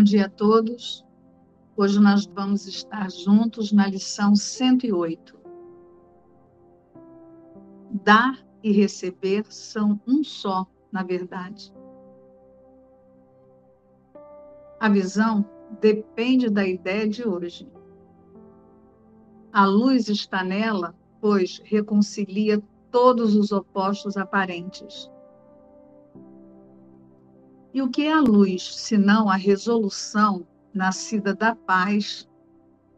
Bom dia a todos. Hoje nós vamos estar juntos na lição 108. Dar e receber são um só, na verdade. A visão depende da ideia de hoje. A luz está nela, pois reconcilia todos os opostos aparentes. E o que é a luz, senão a resolução nascida da paz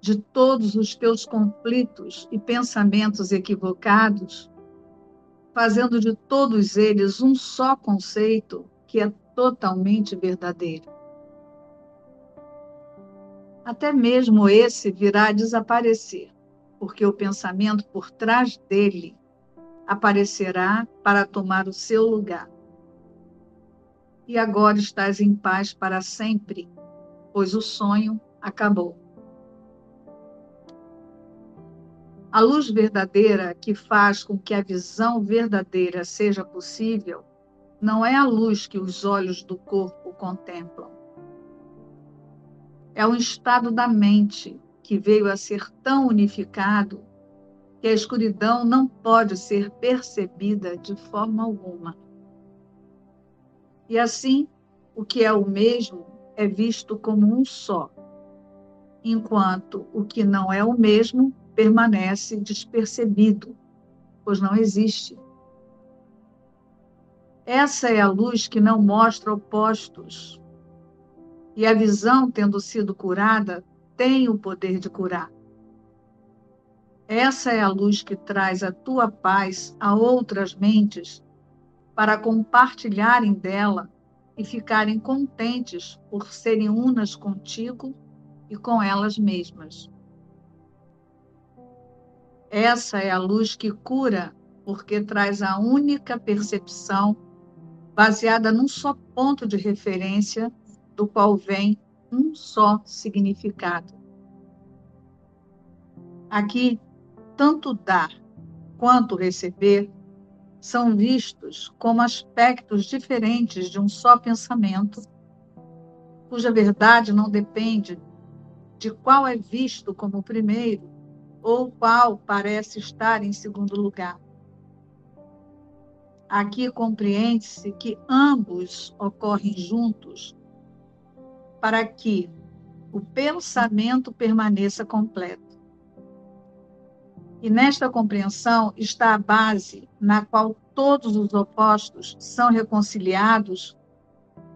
de todos os teus conflitos e pensamentos equivocados, fazendo de todos eles um só conceito que é totalmente verdadeiro. Até mesmo esse virá a desaparecer, porque o pensamento por trás dele aparecerá para tomar o seu lugar e agora estás em paz para sempre, pois o sonho acabou. A luz verdadeira que faz com que a visão verdadeira seja possível não é a luz que os olhos do corpo contemplam. É um estado da mente que veio a ser tão unificado que a escuridão não pode ser percebida de forma alguma. E assim, o que é o mesmo é visto como um só, enquanto o que não é o mesmo permanece despercebido, pois não existe. Essa é a luz que não mostra opostos. E a visão, tendo sido curada, tem o poder de curar. Essa é a luz que traz a tua paz a outras mentes para compartilharem dela e ficarem contentes por serem unas contigo e com elas mesmas. Essa é a luz que cura, porque traz a única percepção baseada num só ponto de referência, do qual vem um só significado. Aqui, tanto dar quanto receber são vistos como aspectos diferentes de um só pensamento, cuja verdade não depende de qual é visto como primeiro ou qual parece estar em segundo lugar. Aqui compreende-se que ambos ocorrem juntos para que o pensamento permaneça completo. E nesta compreensão está a base na qual todos os opostos são reconciliados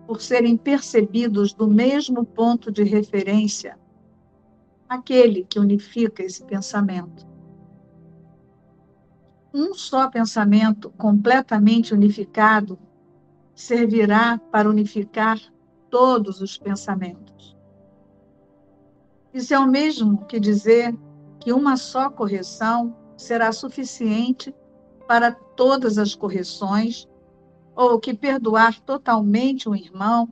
por serem percebidos do mesmo ponto de referência, aquele que unifica esse pensamento. Um só pensamento completamente unificado servirá para unificar todos os pensamentos. Isso é o mesmo que dizer que uma só correção será suficiente para todas as correções, ou que perdoar totalmente um irmão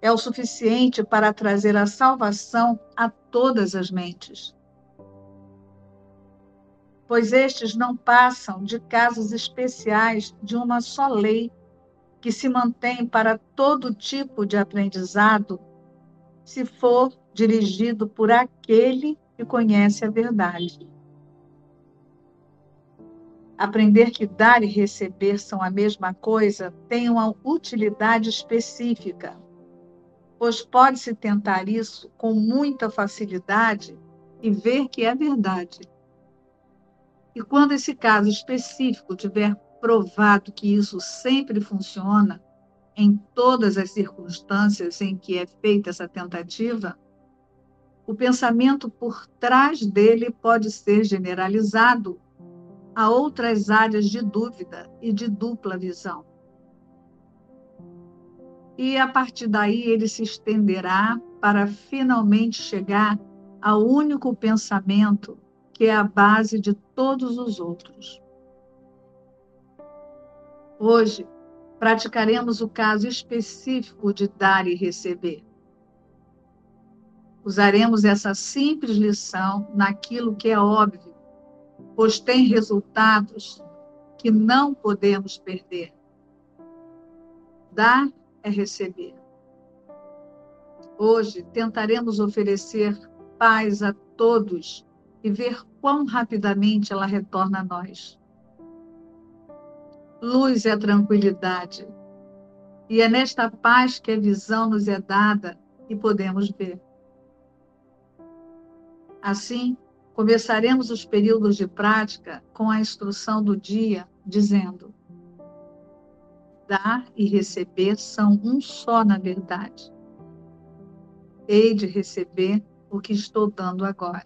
é o suficiente para trazer a salvação a todas as mentes. Pois estes não passam de casos especiais de uma só lei que se mantém para todo tipo de aprendizado, se for dirigido por aquele e conhece a verdade. Aprender que dar e receber são a mesma coisa tem uma utilidade específica, pois pode-se tentar isso com muita facilidade e ver que é verdade. E quando esse caso específico tiver provado que isso sempre funciona, em todas as circunstâncias em que é feita essa tentativa, o pensamento por trás dele pode ser generalizado a outras áreas de dúvida e de dupla visão. E a partir daí ele se estenderá para finalmente chegar ao único pensamento que é a base de todos os outros. Hoje, praticaremos o caso específico de dar e receber. Usaremos essa simples lição naquilo que é óbvio, pois tem resultados que não podemos perder. Dar é receber. Hoje tentaremos oferecer paz a todos e ver quão rapidamente ela retorna a nós. Luz é a tranquilidade, e é nesta paz que a visão nos é dada e podemos ver. Assim, começaremos os períodos de prática com a instrução do dia, dizendo: Dar e receber são um só na verdade. Hei de receber o que estou dando agora.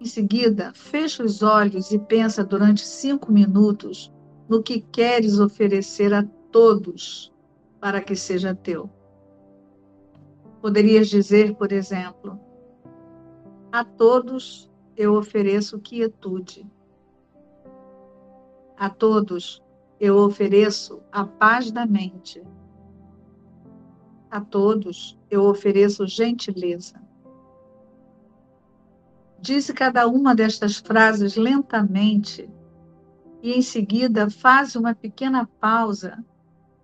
Em seguida, fecha os olhos e pensa durante cinco minutos no que queres oferecer a todos para que seja teu. Poderias dizer, por exemplo, a todos eu ofereço quietude. A todos eu ofereço a paz da mente. A todos eu ofereço gentileza. Dize cada uma destas frases lentamente e em seguida faz uma pequena pausa,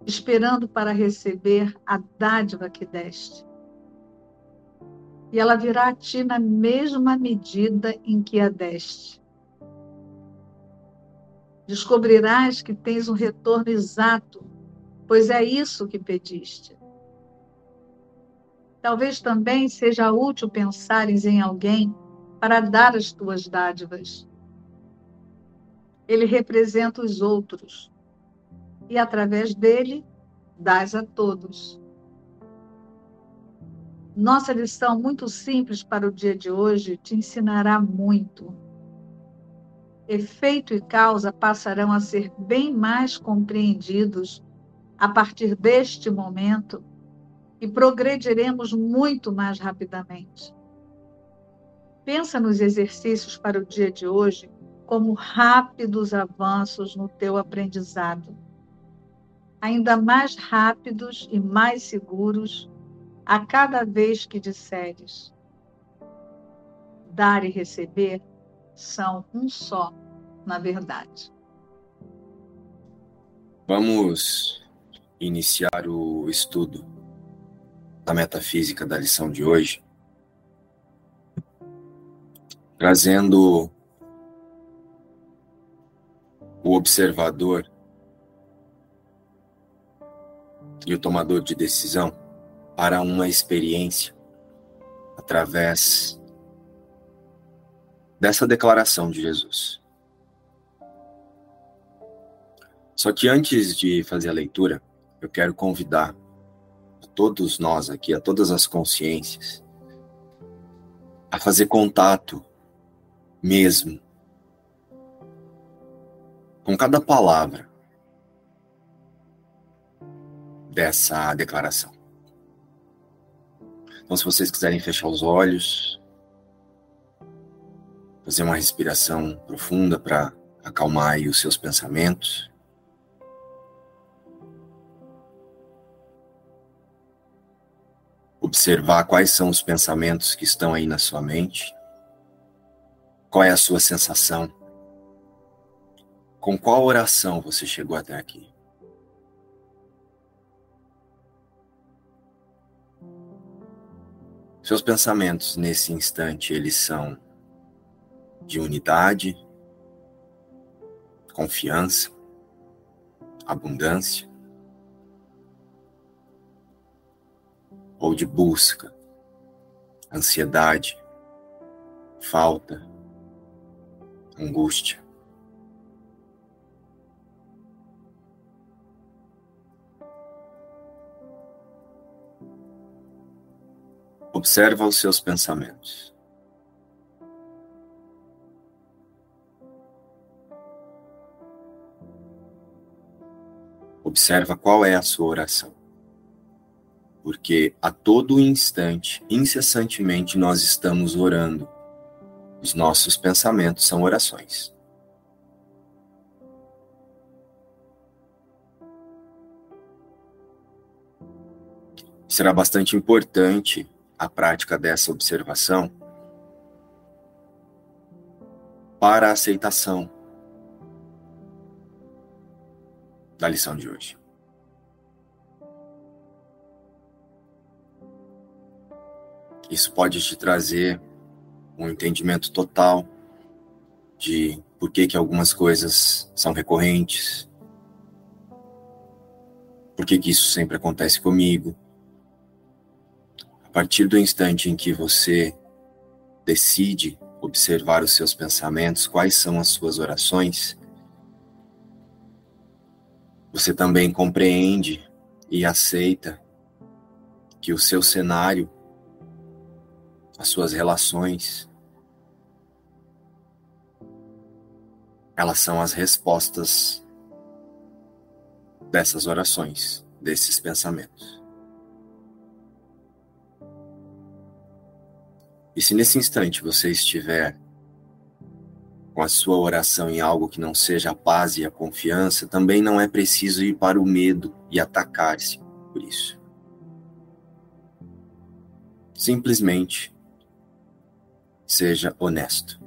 esperando para receber a dádiva que deste. E ela virá a ti na mesma medida em que a deste. Descobrirás que tens um retorno exato, pois é isso que pediste. Talvez também seja útil pensares em alguém para dar as tuas dádivas ele representa os outros e através dele dás a todos. Nossa lição muito simples para o dia de hoje te ensinará muito. Efeito e causa passarão a ser bem mais compreendidos a partir deste momento e progrediremos muito mais rapidamente. Pensa nos exercícios para o dia de hoje como rápidos avanços no teu aprendizado, ainda mais rápidos e mais seguros a cada vez que disseres. Dar e receber são um só, na verdade. Vamos iniciar o estudo da metafísica da lição de hoje, trazendo o observador e o tomador de decisão para uma experiência através dessa declaração de Jesus. Só que antes de fazer a leitura, eu quero convidar a todos nós aqui, a todas as consciências, a fazer contato mesmo com cada palavra dessa declaração. Então, se vocês quiserem fechar os olhos, fazer uma respiração profunda para acalmar os seus pensamentos. Observar quais são os pensamentos que estão aí na sua mente. Qual é a sua sensação? Com qual oração você chegou até aqui? Seus pensamentos nesse instante, eles são de unidade, confiança, abundância ou de busca, ansiedade, falta, angústia. Observa os seus pensamentos. Observa qual é a sua oração. Porque a todo instante, incessantemente, nós estamos orando. Os nossos pensamentos são orações. Será bastante importante a prática dessa observação para a aceitação da lição de hoje. Isso pode te trazer um entendimento total de por que, que algumas coisas são recorrentes, por que, que isso sempre acontece comigo. Partir do instante em que você decide observar os seus pensamentos, quais são as suas orações, você também compreende e aceita que o seu cenário, as suas relações, elas são as respostas dessas orações, desses pensamentos. E se nesse instante você estiver com a sua oração em algo que não seja a paz e a confiança, também não é preciso ir para o medo e atacar-se por isso. Simplesmente seja honesto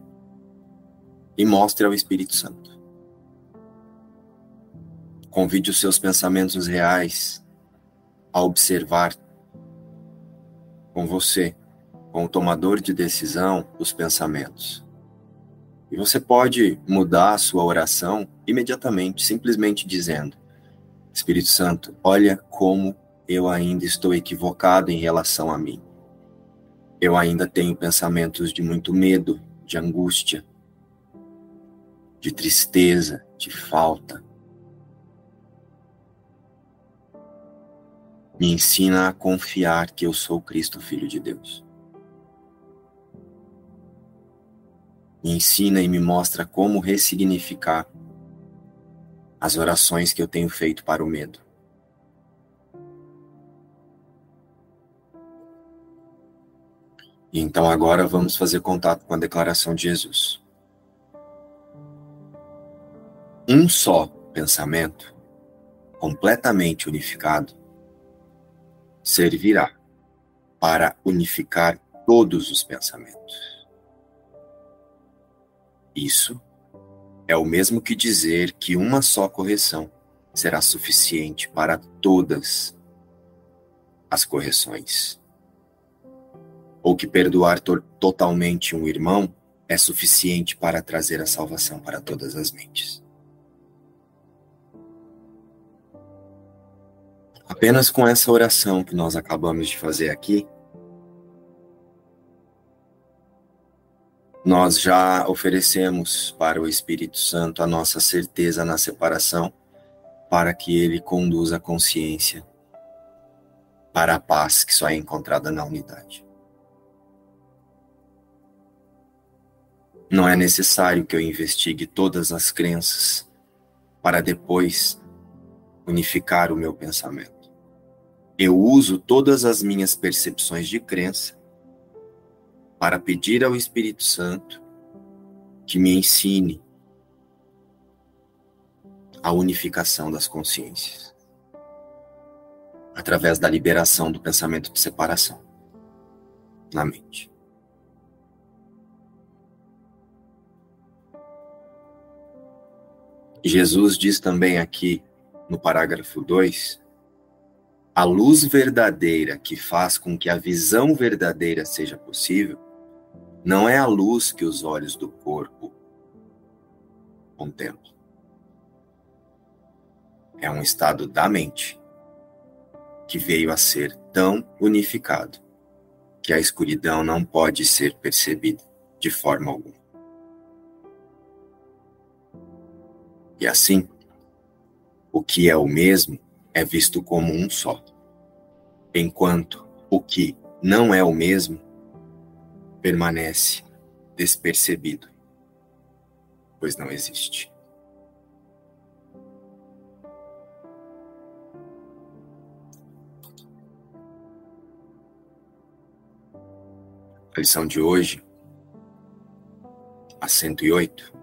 e mostre ao Espírito Santo. Convide os seus pensamentos reais a observar com você, com o tomador de decisão, os pensamentos. E você pode mudar a sua oração imediatamente, simplesmente dizendo: Espírito Santo, olha como eu ainda estou equivocado em relação a mim. Eu ainda tenho pensamentos de muito medo, de angústia, de tristeza, de falta. Me ensina a confiar que eu sou Cristo, Filho de Deus. Me ensina e me mostra como ressignificar as orações que eu tenho feito para o medo. E então agora vamos fazer contato com a declaração de Jesus. Um só pensamento, completamente unificado, servirá para unificar todos os pensamentos. Isso é o mesmo que dizer que uma só correção será suficiente para todas as correções ou que perdoar to totalmente um irmão é suficiente para trazer a salvação para todas as mentes. Apenas com essa oração que nós acabamos de fazer aqui, nós já oferecemos para o Espírito Santo a nossa certeza na separação, para que ele conduza a consciência para a paz que só é encontrada na unidade. Não é necessário que eu investigue todas as crenças para depois unificar o meu pensamento. Eu uso todas as minhas percepções de crença para pedir ao Espírito Santo que me ensine a unificação das consciências através da liberação do pensamento de separação na mente. Jesus diz também aqui no parágrafo 2: a luz verdadeira que faz com que a visão verdadeira seja possível não é a luz que os olhos do corpo contemplam. É um estado da mente que veio a ser tão unificado que a escuridão não pode ser percebida de forma alguma. E assim, o que é o mesmo é visto como um só, enquanto o que não é o mesmo permanece despercebido, pois não existe. A lição de hoje, a 108,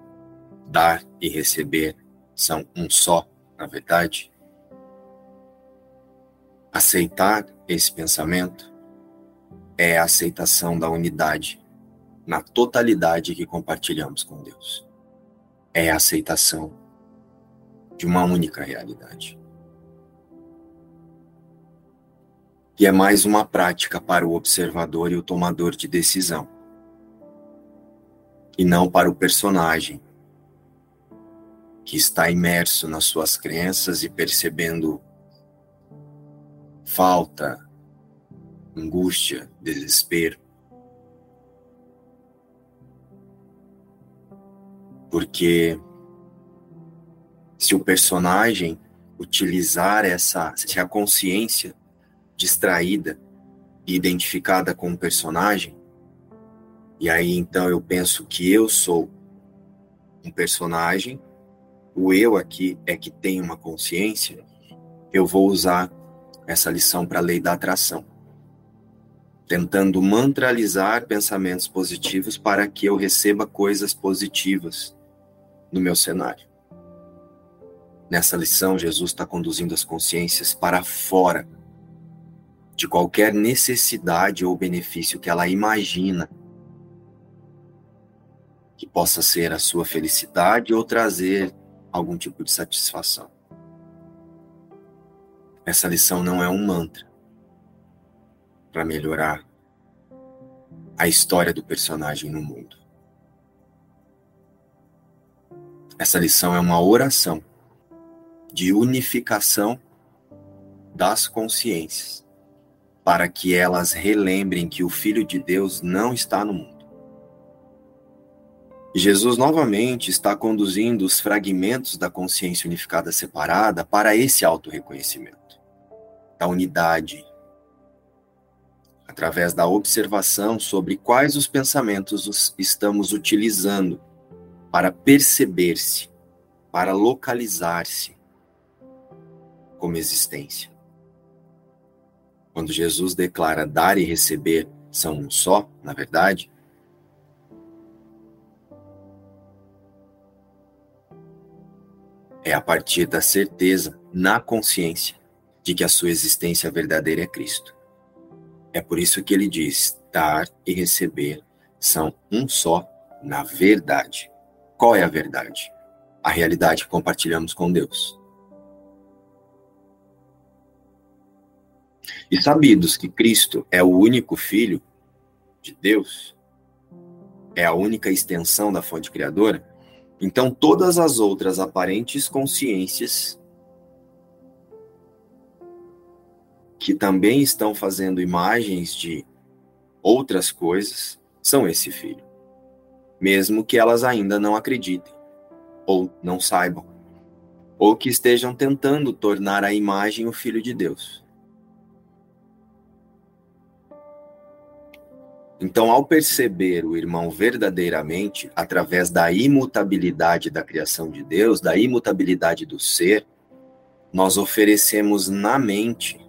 dar e receber são um só, na verdade, aceitar esse pensamento é a aceitação da unidade na totalidade que compartilhamos com Deus. É a aceitação de uma única realidade. E é mais uma prática para o observador e o tomador de decisão. E não para o personagem que está imerso nas suas crenças e percebendo falta, angústia, desespero. Porque se o personagem utilizar essa, se a consciência distraída e identificada com o personagem, e aí então eu penso que eu sou um personagem, o eu aqui é que tem uma consciência, eu vou usar essa lição para a lei da atração, tentando mantralizar pensamentos positivos para que eu receba coisas positivas no meu cenário. Nessa lição, Jesus está conduzindo as consciências para fora de qualquer necessidade ou benefício que ela imagina que possa ser a sua felicidade ou trazer algum tipo de satisfação. Essa lição não é um mantra para melhorar a história do personagem no mundo. Essa lição é uma oração de unificação das consciências, para que elas relembrem que o Filho de Deus não está no mundo. Jesus novamente está conduzindo os fragmentos da consciência unificada separada para esse auto-reconhecimento, da unidade, através da observação sobre quais os pensamentos estamos utilizando para perceber-se, para localizar-se, como existência. Quando Jesus declara dar e receber são um só, na verdade, é a partir da certeza na consciência de que a sua existência verdadeira é Cristo. É por isso que ele diz: dar e receber são um só na verdade. Qual é a verdade? A realidade que compartilhamos com Deus. E sabidos que Cristo é o único Filho de Deus, é a única extensão da fonte criadora, então todas as outras aparentes consciências que também estão fazendo imagens de outras coisas são esse filho, mesmo que elas ainda não acreditem, ou não saibam, ou que estejam tentando tornar a imagem o filho de Deus. Então, ao perceber o irmão verdadeiramente, através da imutabilidade da criação de Deus, da imutabilidade do ser, nós oferecemos na mente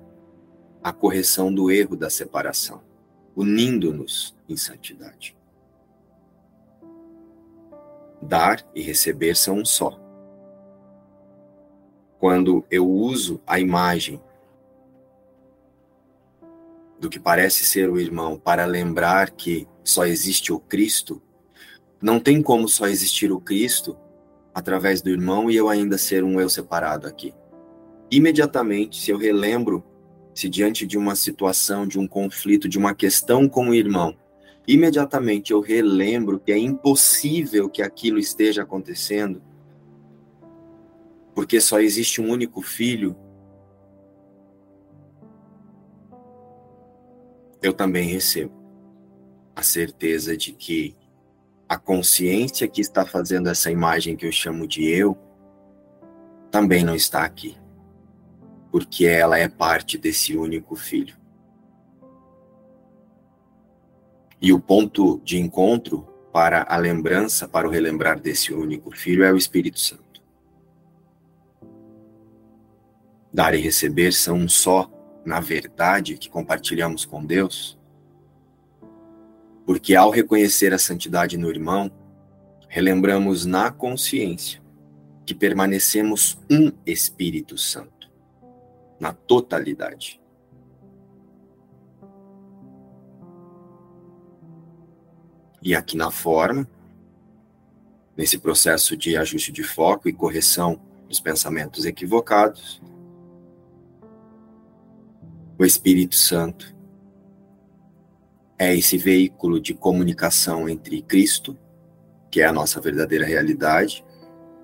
a correção do erro da separação, unindo-nos em santidade. Dar e receber são um só. Quando eu uso a imagem do que parece ser o irmão para lembrar que só existe o Cristo, não tem como só existir o Cristo através do irmão e eu ainda ser um eu separado aqui. Imediatamente, se eu relembro, se diante de uma situação, de um conflito, de uma questão com o irmão, imediatamente eu relembro que é impossível que aquilo esteja acontecendo, porque só existe um único filho eu também recebo a certeza de que a consciência que está fazendo essa imagem que eu chamo de eu também não está aqui, porque ela é parte desse único filho. E o ponto de encontro para a lembrança, para o relembrar desse único filho é o Espírito Santo. Dar e receber são um só na verdade que compartilhamos com Deus? Porque ao reconhecer a santidade no irmão, relembramos na consciência que permanecemos um Espírito Santo, na totalidade. E aqui na forma, nesse processo de ajuste de foco e correção dos pensamentos equivocados, O Espírito Santo é esse veículo de comunicação entre Cristo, que é a nossa verdadeira realidade,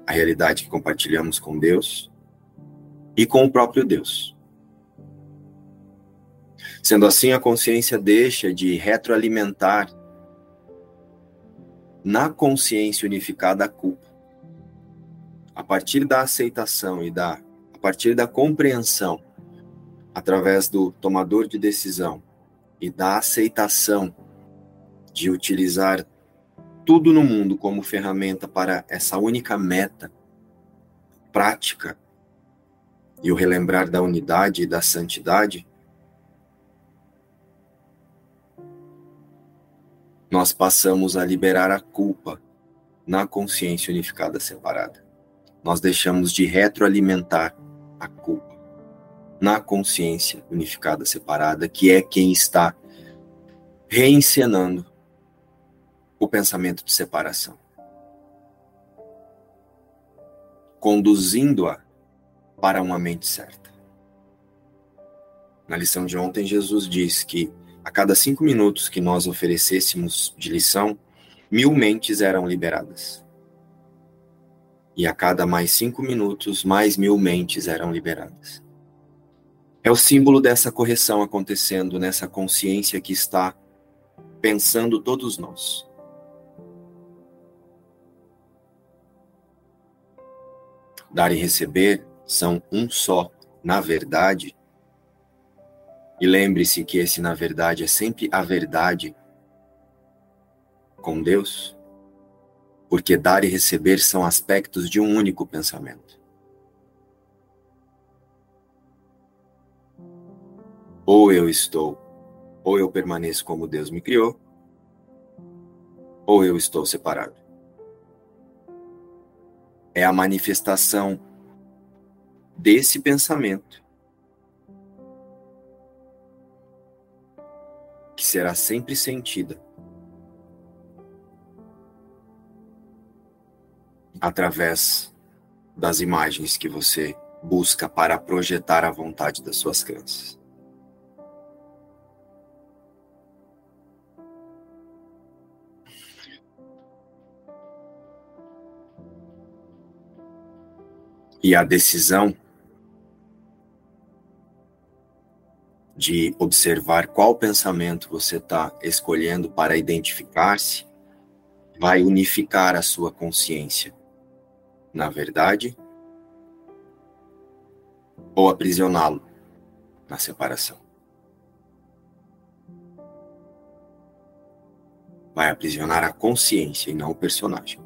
a realidade que compartilhamos com Deus, e com o próprio Deus. Sendo assim, a consciência deixa de retroalimentar na consciência unificada a culpa. A partir da aceitação e da a partir da compreensão através do tomador de decisão e da aceitação de utilizar tudo no mundo como ferramenta para essa única meta prática e o relembrar da unidade e da santidade, nós passamos a liberar a culpa na consciência unificada separada. Nós deixamos de retroalimentar a culpa na consciência unificada separada, que é quem está reencenando o pensamento de separação, conduzindo-a para uma mente certa. Na lição de ontem, Jesus diz que a cada cinco minutos que nós oferecêssemos de lição, mil mentes eram liberadas. E a cada mais cinco minutos, mais mil mentes eram liberadas. É o símbolo dessa correção acontecendo nessa consciência que está pensando todos nós. Dar e receber são um só, na verdade. E lembre-se que esse, na verdade, é sempre a verdade com Deus, porque dar e receber são aspectos de um único pensamento. Ou eu estou, ou eu permaneço como Deus me criou, ou eu estou separado. É a manifestação desse pensamento que será sempre sentida através das imagens que você busca para projetar a vontade das suas crenças. E a decisão de observar qual pensamento você está escolhendo para identificar-se vai unificar a sua consciência na verdade ou aprisioná-lo na separação. Vai aprisionar a consciência e não o personagem.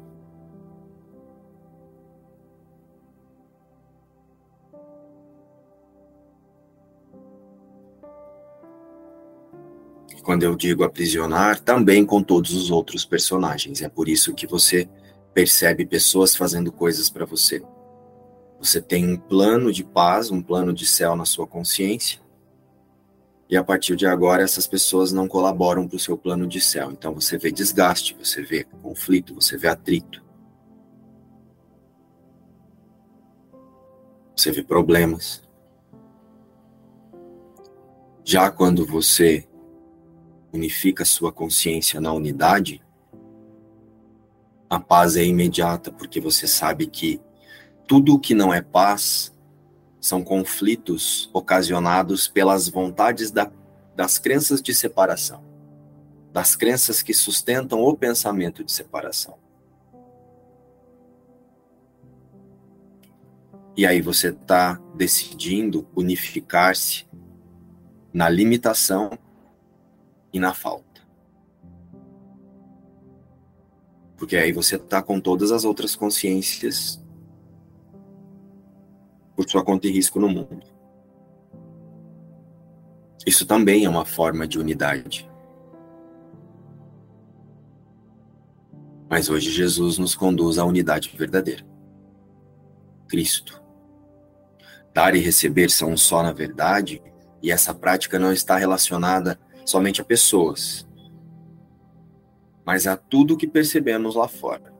Quando eu digo aprisionar, também com todos os outros personagens. É por isso que você percebe pessoas fazendo coisas para você. Você tem um plano de paz, um plano de céu na sua consciência. E a partir de agora, essas pessoas não colaboram para o seu plano de céu. Então você vê desgaste, você vê conflito, você vê atrito. Você vê problemas. Já quando você unifica sua consciência na unidade, a paz é imediata, porque você sabe que tudo o que não é paz são conflitos ocasionados pelas vontades da, das crenças de separação, das crenças que sustentam o pensamento de separação. E aí você está decidindo unificar-se na limitação e na falta. Porque aí você está com todas as outras consciências por sua conta e risco no mundo. Isso também é uma forma de unidade. Mas hoje Jesus nos conduz à unidade verdadeira. Cristo. Dar e receber são um só na verdade, e essa prática não está relacionada somente a pessoas, mas a tudo que percebemos lá fora.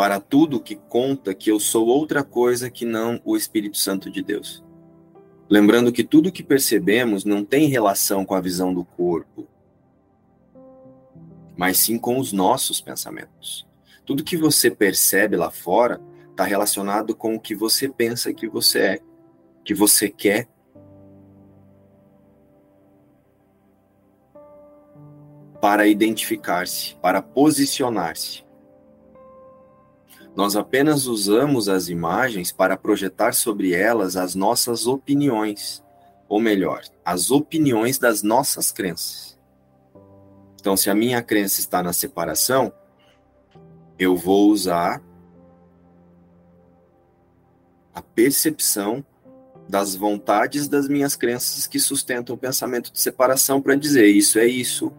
para tudo que conta que eu sou outra coisa que não o Espírito Santo de Deus. Lembrando que tudo que percebemos não tem relação com a visão do corpo, mas sim com os nossos pensamentos. Tudo que você percebe lá fora está relacionado com o que você pensa que você é, que você quer. Para identificar-se, para posicionar-se. Nós apenas usamos as imagens para projetar sobre elas as nossas opiniões, ou melhor, as opiniões das nossas crenças. Então, se a minha crença está na separação, eu vou usar a percepção das vontades das minhas crenças que sustentam o pensamento de separação para dizer isso é isso,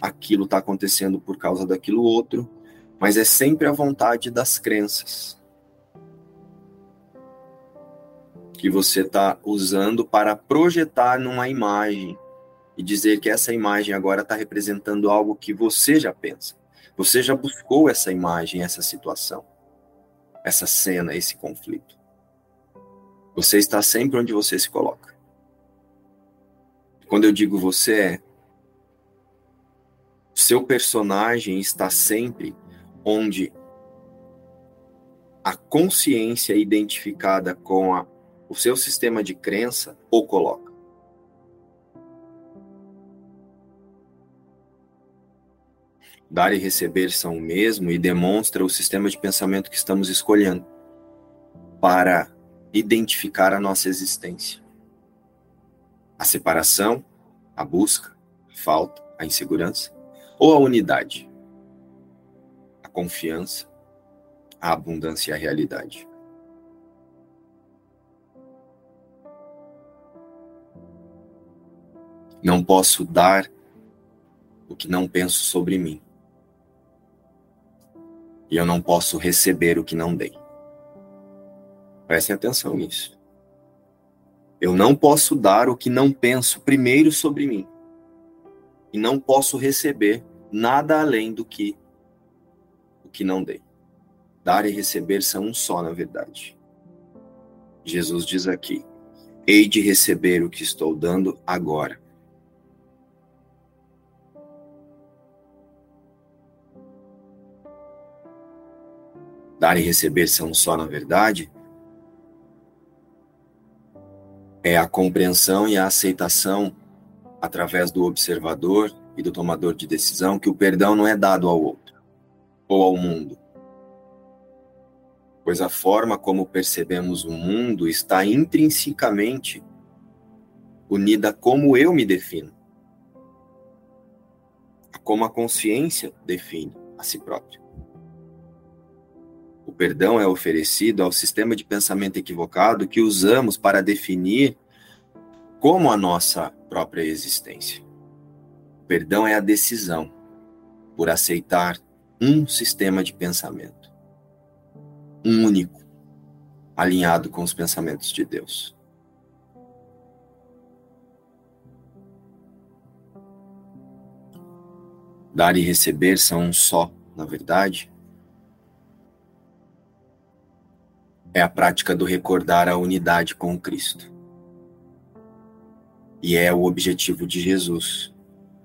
aquilo está acontecendo por causa daquilo outro, mas é sempre a vontade das crenças que você está usando para projetar numa imagem e dizer que essa imagem agora está representando algo que você já pensa. Você já buscou essa imagem, essa situação, essa cena, esse conflito. Você está sempre onde você se coloca. Quando eu digo você é, seu personagem está sempre onde a consciência identificada com a, o seu sistema de crença o coloca. Dar e receber são o mesmo e demonstra o sistema de pensamento que estamos escolhendo para identificar a nossa existência. A separação, a busca, a falta, a insegurança ou a unidade? confiança, a abundância e a realidade. Não posso dar o que não penso sobre mim. E eu não posso receber o que não dei. Prestem atenção nisso. Eu não posso dar o que não penso primeiro sobre mim. E não posso receber nada além do que que não dei. Dar e receber são um só, na verdade. Jesus diz aqui: Hei de receber o que estou dando agora. Dar e receber são um só, na verdade. É a compreensão e a aceitação através do observador e do tomador de decisão que o perdão não é dado ao outro ou ao mundo? Pois a forma como percebemos o mundo está intrinsecamente unida a como eu me defino, a como a consciência define a si própria. O perdão é oferecido ao sistema de pensamento equivocado que usamos para definir como a nossa própria existência. Perdão é a decisão por aceitar um sistema de pensamento. Um único, alinhado com os pensamentos de Deus. Dar e receber são um só, na verdade. É a prática do recordar a unidade com Cristo. E é o objetivo de Jesus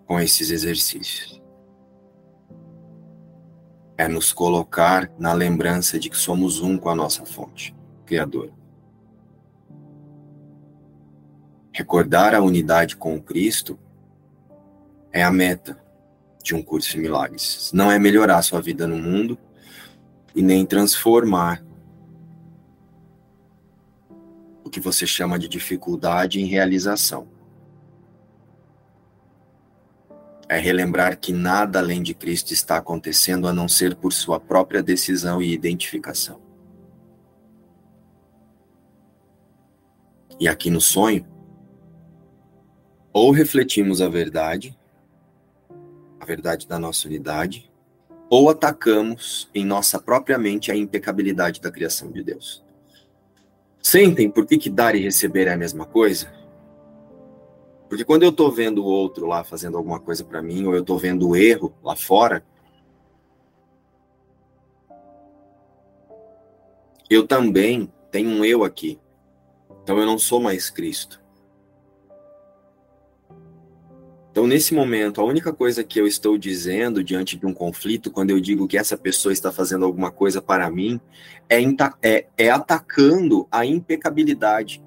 com esses exercícios é nos colocar na lembrança de que somos um com a nossa fonte, Criador. Recordar a unidade com o Cristo é a meta de um curso de milagres. Não é melhorar sua vida no mundo e nem transformar o que você chama de dificuldade em realização. É relembrar que nada além de Cristo está acontecendo a não ser por sua própria decisão e identificação. E aqui no sonho, ou refletimos a verdade, a verdade da nossa unidade, ou atacamos em nossa própria mente a impecabilidade da criação de Deus. Sentem por que, que dar e receber é a mesma coisa? Porque quando eu estou vendo o outro lá fazendo alguma coisa para mim, ou eu estou vendo o erro lá fora, Eu também tenho um eu aqui. Então eu não sou mais Cristo. Então, nesse momento, a única coisa que eu estou dizendo diante de um conflito, quando eu digo que essa pessoa está fazendo alguma coisa para mim, é, é, é atacando a impecabilidade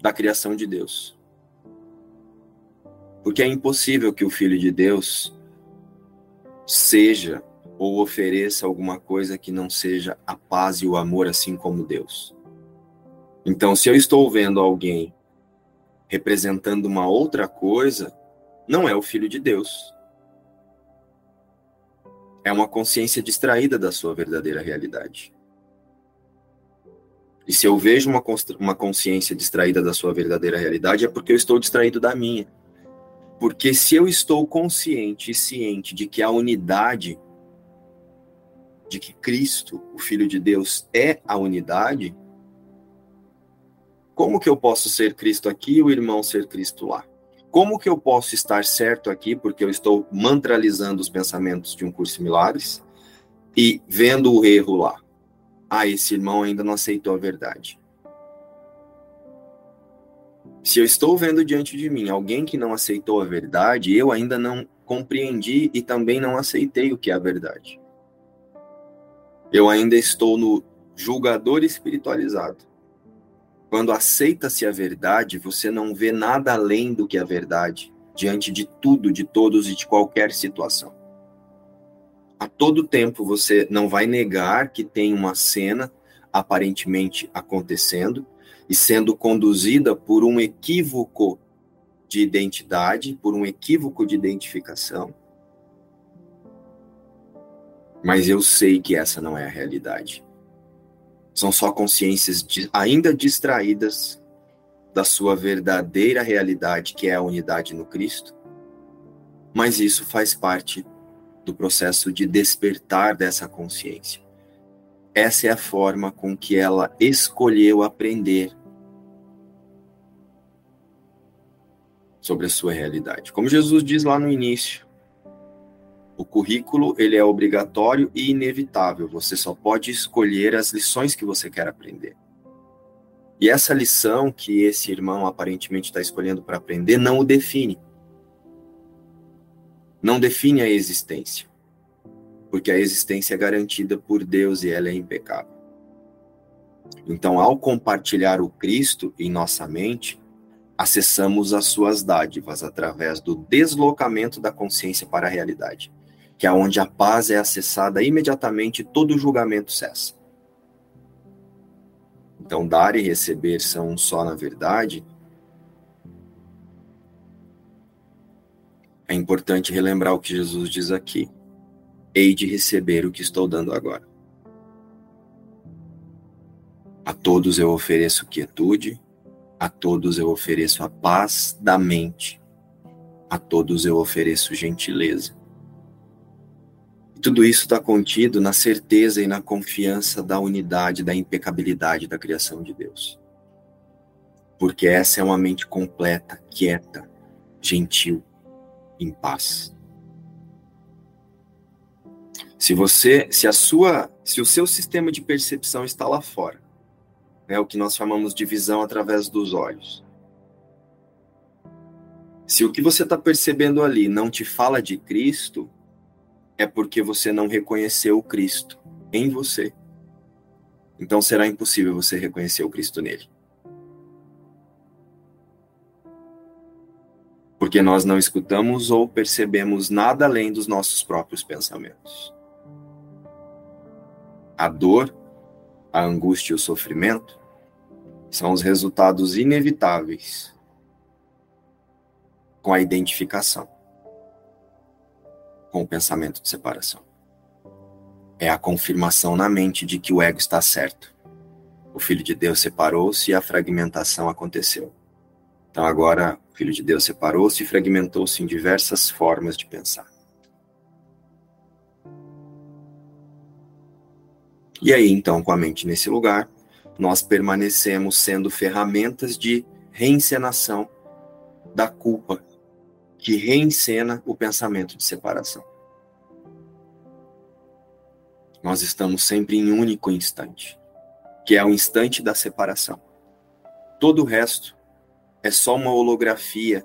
da criação de Deus. Porque é impossível que o Filho de Deus seja ou ofereça alguma coisa que não seja a paz e o amor, assim como Deus. Então, se eu estou vendo alguém representando uma outra coisa, não é o Filho de Deus. É uma consciência distraída da sua verdadeira realidade. E se eu vejo uma, consciência distraída da sua verdadeira realidade, é porque eu estou distraído da minha. Porque se eu estou consciente e ciente de que a unidade, de que Cristo, o Filho de Deus, é a unidade, como que eu posso ser Cristo aqui e o irmão ser Cristo lá? Como que eu posso estar certo aqui, porque eu estou mantralizando os pensamentos de um curso de milagres e vendo o erro lá? Ah, esse irmão ainda não aceitou a verdade. Se eu estou vendo diante de mim alguém que não aceitou a verdade, eu ainda não compreendi e também não aceitei o que é a verdade. Eu ainda estou no julgador espiritualizado. Quando aceita-se a verdade, você não vê nada além do que a verdade, diante de tudo, de todos e de qualquer situação. A todo tempo você não vai negar que tem uma cena aparentemente acontecendo e sendo conduzida por um equívoco de identidade, por um equívoco de identificação. Mas eu sei que essa não é a realidade. São só consciências ainda distraídas da sua verdadeira realidade, que é a unidade no Cristo. Mas isso faz parte do processo de despertar dessa consciência. Essa é a forma com que ela escolheu aprender sobre a sua realidade. Como Jesus diz lá no início, o currículo ele é obrigatório e inevitável. Você só pode escolher as lições que você quer aprender. E essa lição que esse irmão aparentemente está escolhendo para aprender não o define. Não define a existência. Porque a existência é garantida por Deus e ela é impecável. Então, ao compartilhar o Cristo em nossa mente, acessamos as suas dádivas através do deslocamento da consciência para a realidade que é onde a paz é acessada imediatamente, todo julgamento cessa. Então, dar e receber são um só na verdade. É importante relembrar o que Jesus diz aqui. Hei de receber o que estou dando agora. A todos eu ofereço quietude, a todos eu ofereço a paz da mente, a todos eu ofereço gentileza. Tudo isso está contido na certeza e na confiança da unidade, da impecabilidade da criação de Deus. Porque essa é uma mente completa, quieta, gentil, em paz. Se você, se a sua, se o seu sistema de percepção está lá fora, é o que nós chamamos de visão através dos olhos. Se o que você está percebendo ali não te fala de Cristo, é porque você não reconheceu o Cristo em você. Então será impossível você reconhecer o Cristo nele. Porque nós não escutamos ou percebemos nada além dos nossos próprios pensamentos. A dor, a angústia e o sofrimento são os resultados inevitáveis com a identificação com o pensamento de separação. É a confirmação na mente de que o ego está certo. O Filho de Deus separou-se e a fragmentação aconteceu. Então agora o Filho de Deus separou-se e fragmentou-se em diversas formas de pensar. E aí, então, com a mente nesse lugar, nós permanecemos sendo ferramentas de reencenação da culpa que reencena o pensamento de separação. nós estamos sempre em um único instante, que é o instante da separação. Todo o resto é só uma holografia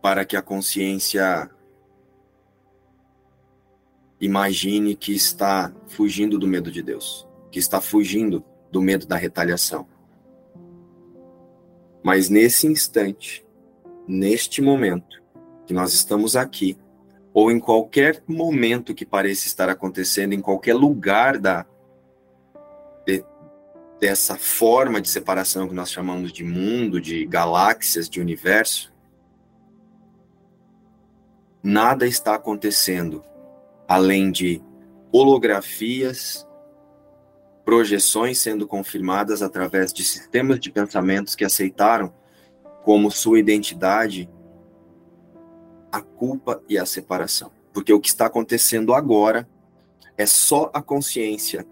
para que a consciência imagine que está fugindo do medo de Deus, que está fugindo do medo da retaliação. Mas nesse instante, neste momento que nós estamos aqui, ou em qualquer momento que pareça estar acontecendo, em qualquer lugar da de, dessa forma de separação que nós chamamos de mundo, de galáxias, de universo, nada está acontecendo além de holografias, projeções sendo confirmadas através de sistemas de pensamentos que aceitaram como sua identidade a culpa e a separação. Porque o que está acontecendo agora é só a consciência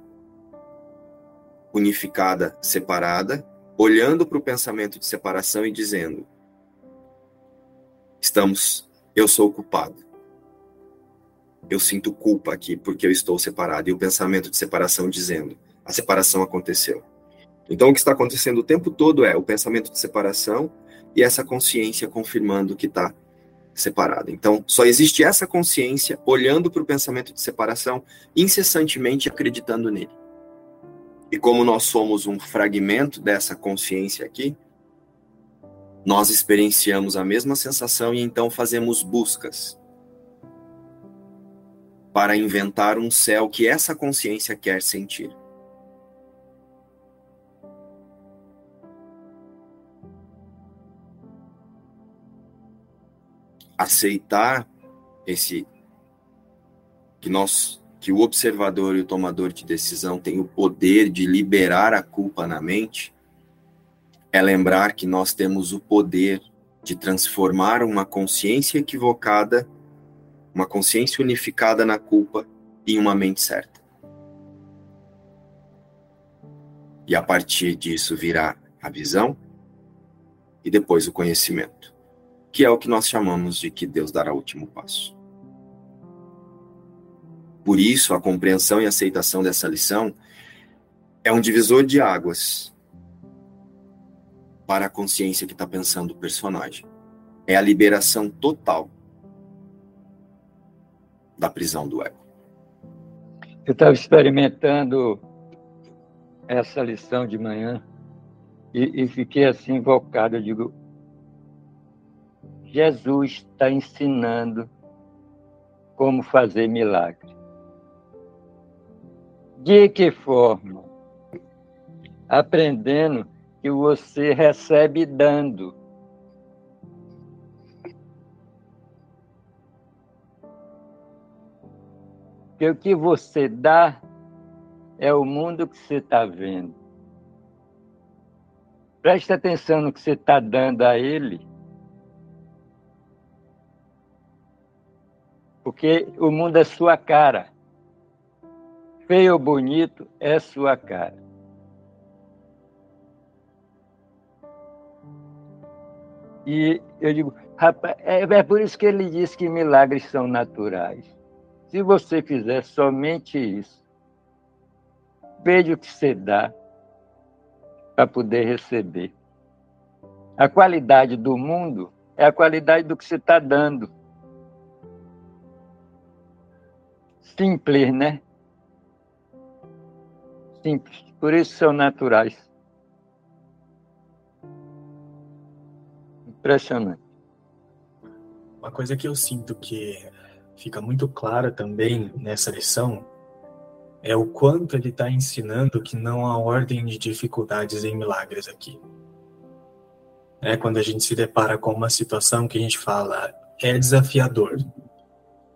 unificada, separada, olhando para o pensamento de separação e dizendo: estamos, eu sou culpado. Eu sinto culpa aqui porque eu estou separado. E o pensamento de separação dizendo: a separação aconteceu. Então, o que está acontecendo o tempo todo é o pensamento de separação e essa consciência confirmando que está separada. Então, só existe essa consciência olhando para o pensamento de separação incessantemente acreditando nele. E como nós somos um fragmento dessa consciência aqui, nós experienciamos a mesma sensação e então fazemos buscas para inventar um céu que essa consciência quer sentir. aceitar esse que nós que o observador e o tomador de decisão tem o poder de liberar a culpa na mente é lembrar que nós temos o poder de transformar uma consciência equivocada, uma consciência unificada na culpa em uma mente certa. E a partir disso virá a visão e depois o conhecimento que é o que nós chamamos de que Deus dará o último passo. Por isso, a compreensão e aceitação dessa lição é um divisor de águas para a consciência que está pensando o personagem. É a liberação total da prisão do ego. Eu estava experimentando essa lição de manhã e, e fiquei assim invocado. Eu digo, Jesus está ensinando como fazer milagre. De que forma? Aprendendo que você recebe dando. Que o que você dá é o mundo que você está vendo. Preste atenção no que você está dando a ele porque o mundo é sua cara. Feio ou bonito é sua cara. E eu digo, rapaz, é, é por isso que ele diz que milagres são naturais. Se você fizer somente isso, veja o que você dá para poder receber. A qualidade do mundo é a qualidade do que você está dando. simples, né? Simples. Por isso são naturais. Impressionante. Uma coisa que eu sinto que fica muito clara também nessa lição é o quanto ele está ensinando que não há ordem de dificuldades em milagres aqui. É quando a gente se depara com uma situação que a gente fala é desafiador,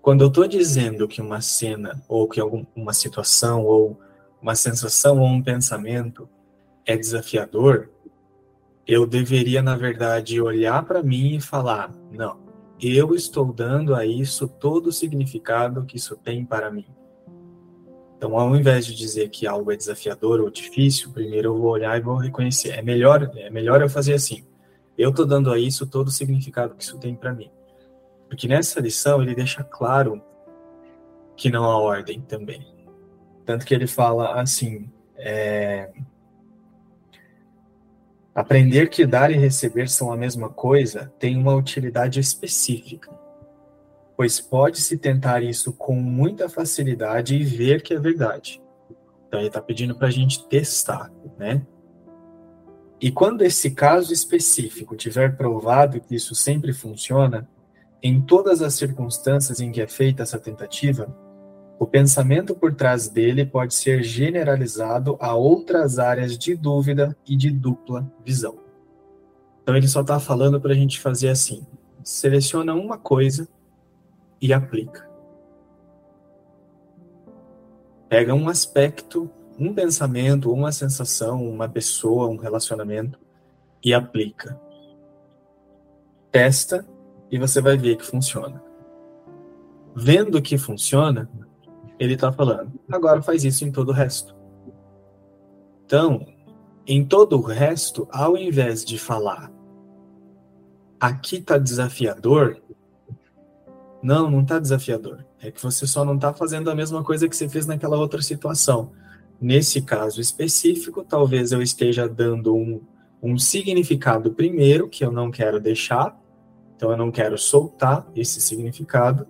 quando eu estou dizendo que uma cena, ou que alguma situação, ou uma sensação, ou um pensamento é desafiador, eu deveria, na verdade, olhar para mim e falar: não, eu estou dando a isso todo o significado que isso tem para mim. Então, ao invés de dizer que algo é desafiador ou difícil, primeiro eu vou olhar e vou reconhecer. É melhor, é melhor eu fazer assim. Eu estou dando a isso todo o significado que isso tem para mim. Porque nessa lição ele deixa claro que não a ordem também. Tanto que ele fala assim: é, aprender que dar e receber são a mesma coisa tem uma utilidade específica, pois pode-se tentar isso com muita facilidade e ver que é verdade. Então ele está pedindo para a gente testar, né? E quando esse caso específico tiver provado que isso sempre funciona, em todas as circunstâncias em que é feita essa tentativa, o pensamento por trás dele pode ser generalizado a outras áreas de dúvida e de dupla visão. Então ele só está falando para a gente fazer assim: seleciona uma coisa e aplica. Pega um aspecto, um pensamento, uma sensação, uma pessoa, um relacionamento e aplica. Testa e você vai ver que funciona. Vendo que funciona, ele está falando. Agora faz isso em todo o resto. Então, em todo o resto, ao invés de falar aqui está desafiador, não, não está desafiador. É que você só não está fazendo a mesma coisa que você fez naquela outra situação. Nesse caso específico, talvez eu esteja dando um, um significado primeiro que eu não quero deixar, então eu não quero soltar esse significado,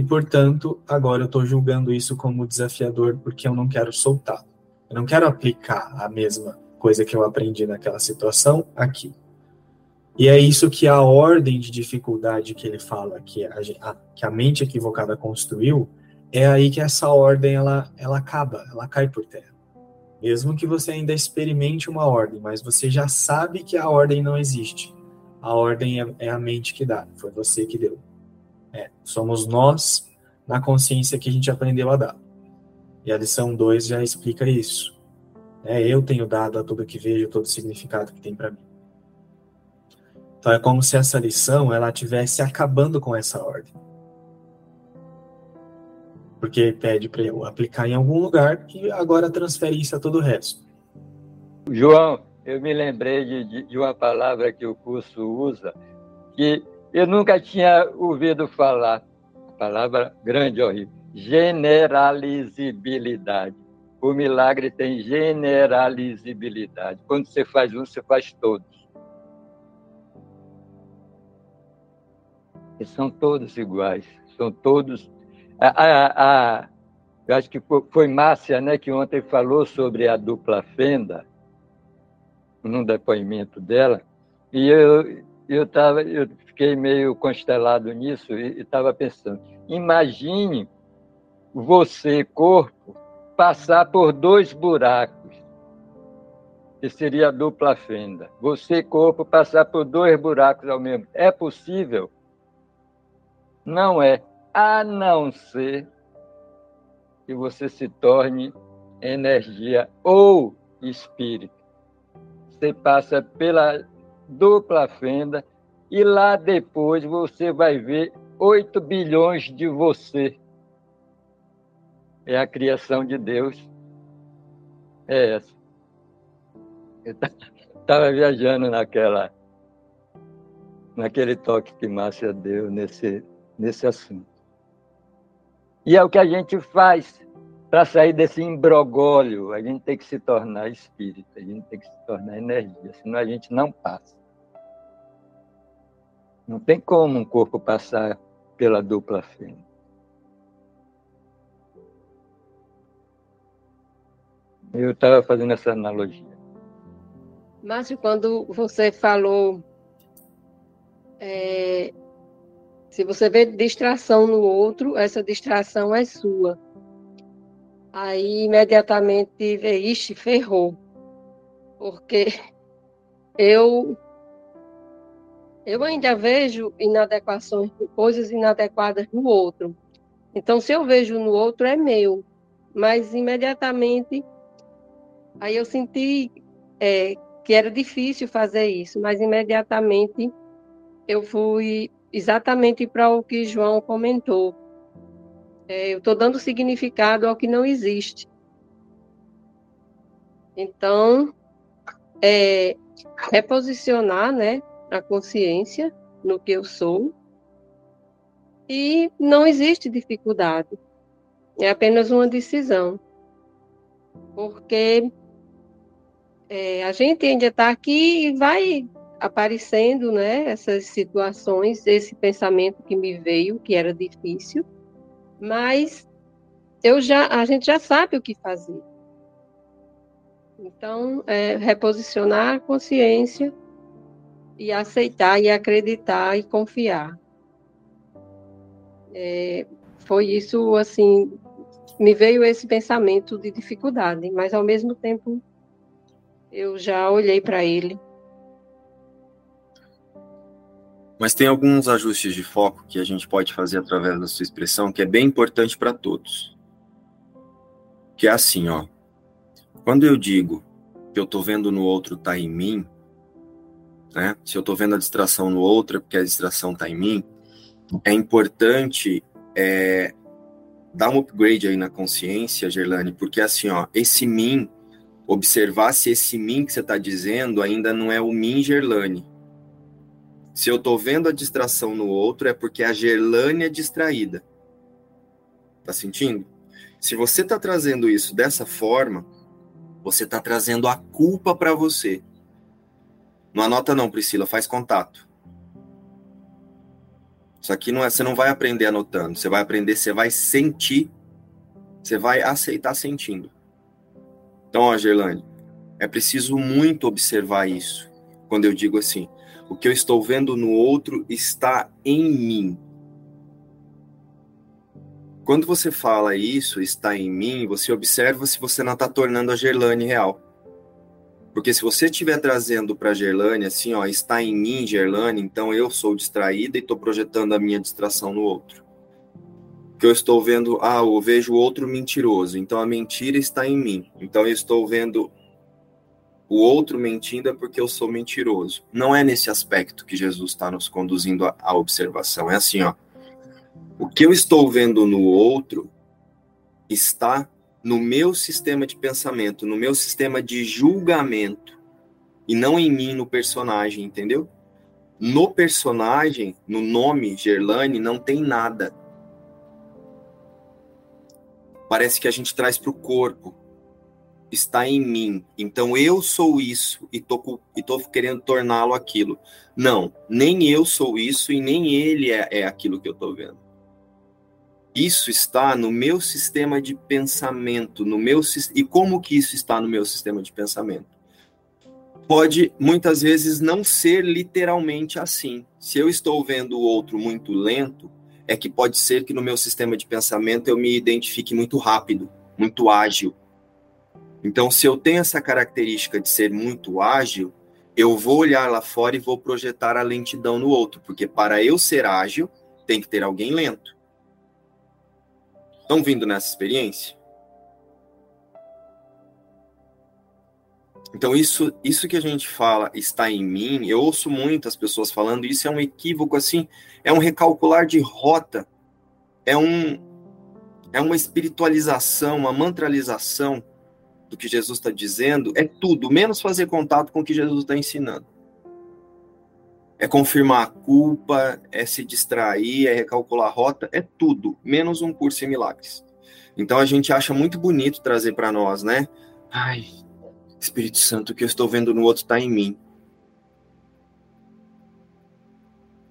e, portanto, agora eu estou julgando isso como desafiador porque eu não quero soltar. Eu não quero aplicar a mesma coisa que eu aprendi naquela situação aqui. E é isso que a ordem de dificuldade que ele fala, que a, que a mente equivocada construiu, é aí que essa ordem ela, ela acaba, ela cai por terra. Mesmo que você ainda experimente uma ordem, mas você já sabe que a ordem não existe. A ordem é, é a mente que dá, foi você que deu. É, somos nós na consciência que a gente aprendeu a dar. E a lição 2 já explica isso. É, eu tenho dado a tudo que vejo, todo o significado que tem para mim. Então é como se essa lição ela tivesse acabando com essa ordem. Porque pede para eu aplicar em algum lugar e agora transfere isso a todo o resto. João, eu me lembrei de, de, uma palavra que o curso usa, que eu nunca tinha ouvido falar, palavra grande, horrível, generalizibilidade. O milagre tem generalizibilidade. Quando você faz um, você faz todos. E são todos iguais, são todos. A, a, a, eu acho que foi Márcia né, que ontem falou sobre a dupla fenda, num depoimento dela, e eu, eu, tava, eu fiquei meio constelado nisso e estava pensando: imagine você, corpo, passar por dois buracos, que seria a dupla fenda. Você, corpo, passar por dois buracos ao mesmo tempo. É possível? Não é, a não ser que você se torne energia ou espírito. Você passa pela dupla fenda e lá depois você vai ver 8 bilhões de você. É a criação de Deus. É essa. Eu estava viajando naquela, naquele toque que Márcia deu nesse, nesse assunto. E é o que a gente faz para sair desse imbrogólio. A gente tem que se tornar espírito, a gente tem que se tornar energia, senão a gente não passa. Não tem como um corpo passar pela dupla fêmea. Eu estava fazendo essa analogia. Márcio, quando você falou, é, se você vê distração no outro, essa distração é sua. Aí imediatamente vê, ixi, ferrou. Porque eu eu ainda vejo inadequações, coisas inadequadas no outro. Então, se eu vejo no outro, é meu. Mas imediatamente, aí eu senti é, que era difícil fazer isso, mas imediatamente eu fui exatamente para o que João comentou. É, eu estou dando significado ao que não existe. Então, é, reposicionar, né, a consciência no que eu sou e não existe dificuldade. é apenas uma decisão. Porque é, a gente ainda está aqui e vai aparecendo né, essas situações, esse pensamento que me veio, que era difícil, mas eu já, a gente já sabe o que fazer. Então, é, reposicionar a consciência e aceitar e acreditar e confiar. É, foi isso, assim, me veio esse pensamento de dificuldade, mas ao mesmo tempo eu já olhei para ele. Mas tem alguns ajustes de foco que a gente pode fazer através da sua expressão que é bem importante para todos. Que é assim, ó. Quando eu digo que eu estou vendo no outro tá em mim, né? Se eu estou vendo a distração no outro é porque a distração está em mim. É importante é, dar um upgrade aí na consciência, Gerlane, porque assim, ó, esse mim, observar se esse mim que você está dizendo ainda não é o mim Gerlane. Se eu estou vendo a distração no outro, é porque a Gerlane é distraída. Tá sentindo? Se você está trazendo isso dessa forma, você está trazendo a culpa para você. Não anota não, Priscila, faz contato. Isso aqui não é, você não vai aprender anotando, você vai aprender, você vai sentir, você vai aceitar sentindo. Então, ó, Gerlane, é preciso muito observar isso. Quando eu digo assim, o que eu estou vendo no outro está em mim. Quando você fala isso, está em mim, você observa se você não está tornando a Gerlane real. Porque se você estiver trazendo para Gerlane assim, ó, está em mim, Gerlane, então eu sou distraída e estou projetando a minha distração no outro. Que eu estou vendo, ah, eu vejo o outro mentiroso, então a mentira está em mim. Então eu estou vendo o outro mentindo é porque eu sou mentiroso. Não é nesse aspecto que Jesus está nos conduzindo à observação. É assim, ó. O que eu estou vendo no outro está no meu sistema de pensamento, no meu sistema de julgamento, e não em mim, no personagem, entendeu? No personagem, no nome Gerlane, não tem nada. Parece que a gente traz para o corpo. Está em mim. Então eu sou isso e tô, tô querendo torná-lo aquilo. Não, nem eu sou isso e nem ele é, é aquilo que eu estou vendo. Isso está no meu sistema de pensamento, no meu e como que isso está no meu sistema de pensamento? Pode muitas vezes não ser literalmente assim. Se eu estou vendo o outro muito lento, é que pode ser que no meu sistema de pensamento eu me identifique muito rápido, muito ágil. Então, se eu tenho essa característica de ser muito ágil, eu vou olhar lá fora e vou projetar a lentidão no outro, porque para eu ser ágil, tem que ter alguém lento. Estão vindo nessa experiência? Então, isso, isso que a gente fala está em mim, eu ouço muitas pessoas falando, isso é um equívoco, assim, é um recalcular de rota, é, um, é uma espiritualização, uma mantralização do que Jesus está dizendo, é tudo, menos fazer contato com o que Jesus está ensinando é confirmar a culpa, é se distrair, é recalcular a rota, é tudo, menos um curso em milagres. Então a gente acha muito bonito trazer para nós, né? Ai, Espírito Santo, o que eu estou vendo no outro está em mim.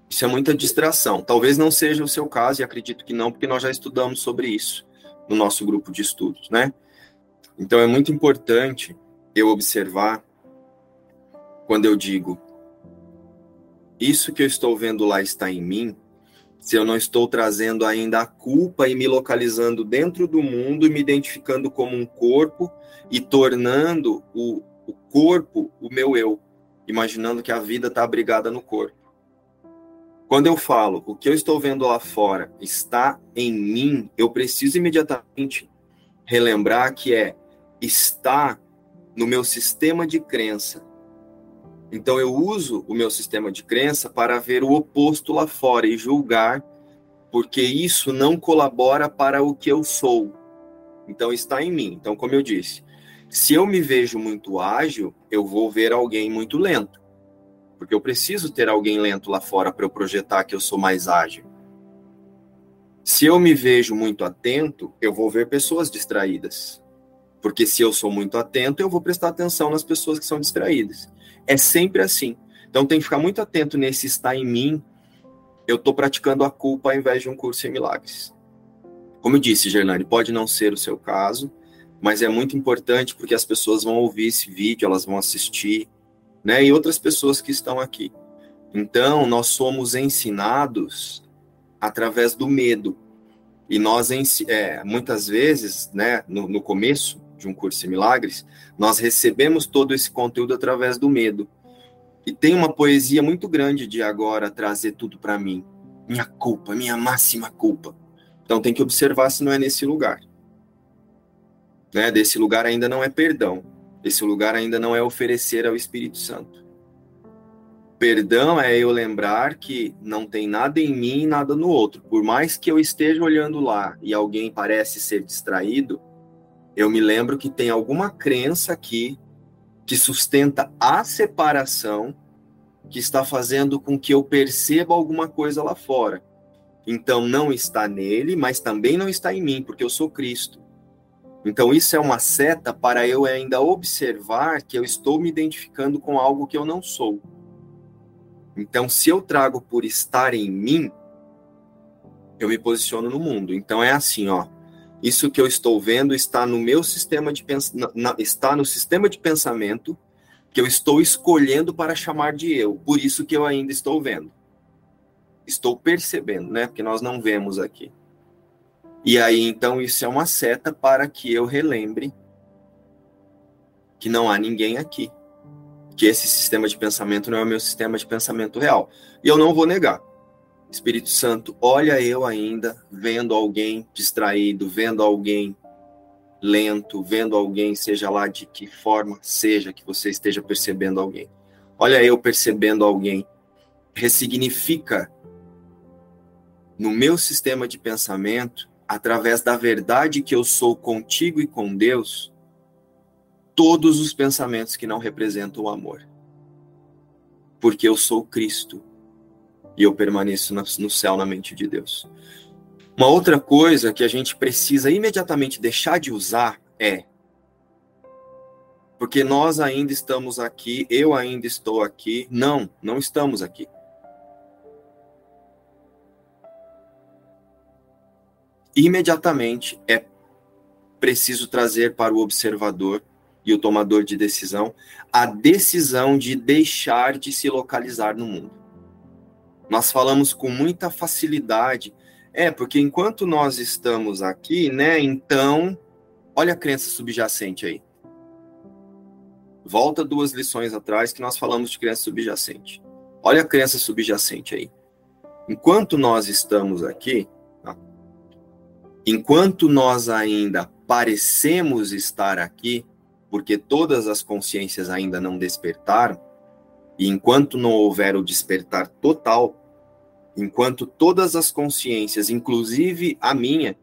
Isso é muita distração. Talvez não seja o seu caso, e acredito que não, porque nós já estudamos sobre isso no nosso grupo de estudos, né? Então é muito importante eu observar quando eu digo isso que eu estou vendo lá está em mim, se eu não estou trazendo ainda a culpa e me localizando dentro do mundo e me identificando como um corpo e tornando o, o corpo o meu eu, imaginando que a vida está abrigada no corpo. Quando eu falo o que eu estou vendo lá fora está em mim, eu preciso imediatamente relembrar que é está no meu sistema de crença, então eu uso o meu sistema de crença para ver o oposto lá fora e julgar, porque isso não colabora para o que eu sou. Então está em mim. Então, como eu disse, se eu me vejo muito ágil, eu vou ver alguém muito lento. Porque eu preciso ter alguém lento lá fora para eu projetar que eu sou mais ágil. Se eu me vejo muito atento, eu vou ver pessoas distraídas. Porque se eu sou muito atento, eu vou prestar atenção nas pessoas que são distraídas. É sempre assim. Então tem que ficar muito atento nesse estar em mim. Eu estou praticando a culpa ao invés de um curso em milagres. Como eu disse, Gerlane, pode não ser o seu caso, mas é muito importante porque as pessoas vão ouvir esse vídeo, elas vão assistir, né? E outras pessoas que estão aqui. Então, nós somos ensinados através do medo. E nós, é, muitas vezes, né, no, no começo de um curso em milagres, nós recebemos todo esse conteúdo através do medo. E tem uma poesia muito grande de agora trazer tudo para mim. Minha culpa, minha máxima culpa. Então tem que observar se não é nesse lugar. Né? Desse lugar ainda não é perdão. Esse lugar ainda não é oferecer ao Espírito Santo. Perdão é eu lembrar que não tem nada em mim e nada no outro. Por mais que eu esteja olhando lá e alguém parece ser distraído, eu me lembro que tem alguma crença aqui que sustenta a separação que está fazendo com que eu perceba alguma coisa lá fora. Então não está nele, mas também não está em mim, porque eu sou Cristo. Então isso é uma seta para eu ainda observar que eu estou me identificando com algo que eu não sou. Então se eu trago por estar em mim, eu me posiciono no mundo. Então é assim, ó. Isso que eu estou vendo está no meu sistema de pens... está no sistema de pensamento que eu estou escolhendo para chamar de eu. Por isso que eu ainda estou vendo estou percebendo, né? Porque nós não vemos aqui. E aí, então, isso é uma seta para que eu relembre que não há ninguém aqui. Que esse sistema de pensamento não é o meu sistema de pensamento real. E eu não vou negar. Espírito Santo, olha eu ainda vendo alguém distraído, vendo alguém lento, vendo alguém, seja lá de que forma seja que você esteja percebendo alguém. Olha eu percebendo alguém. Ressignifica no meu sistema de pensamento, através da verdade que eu sou contigo e com Deus, todos os pensamentos que não representam o amor. Porque eu sou Cristo e eu permaneço no céu na mente de Deus. Uma outra coisa que a gente precisa imediatamente deixar de usar é porque nós ainda estamos aqui, eu ainda estou aqui. Não, não estamos aqui. imediatamente é preciso trazer para o observador e o tomador de decisão a decisão de deixar de se localizar no mundo. Nós falamos com muita facilidade, é, porque enquanto nós estamos aqui, né, então, olha a crença subjacente aí. Volta duas lições atrás que nós falamos de crença subjacente. Olha a crença subjacente aí. Enquanto nós estamos aqui, Enquanto nós ainda parecemos estar aqui, porque todas as consciências ainda não despertaram, e enquanto não houver o despertar total, enquanto todas as consciências, inclusive a minha,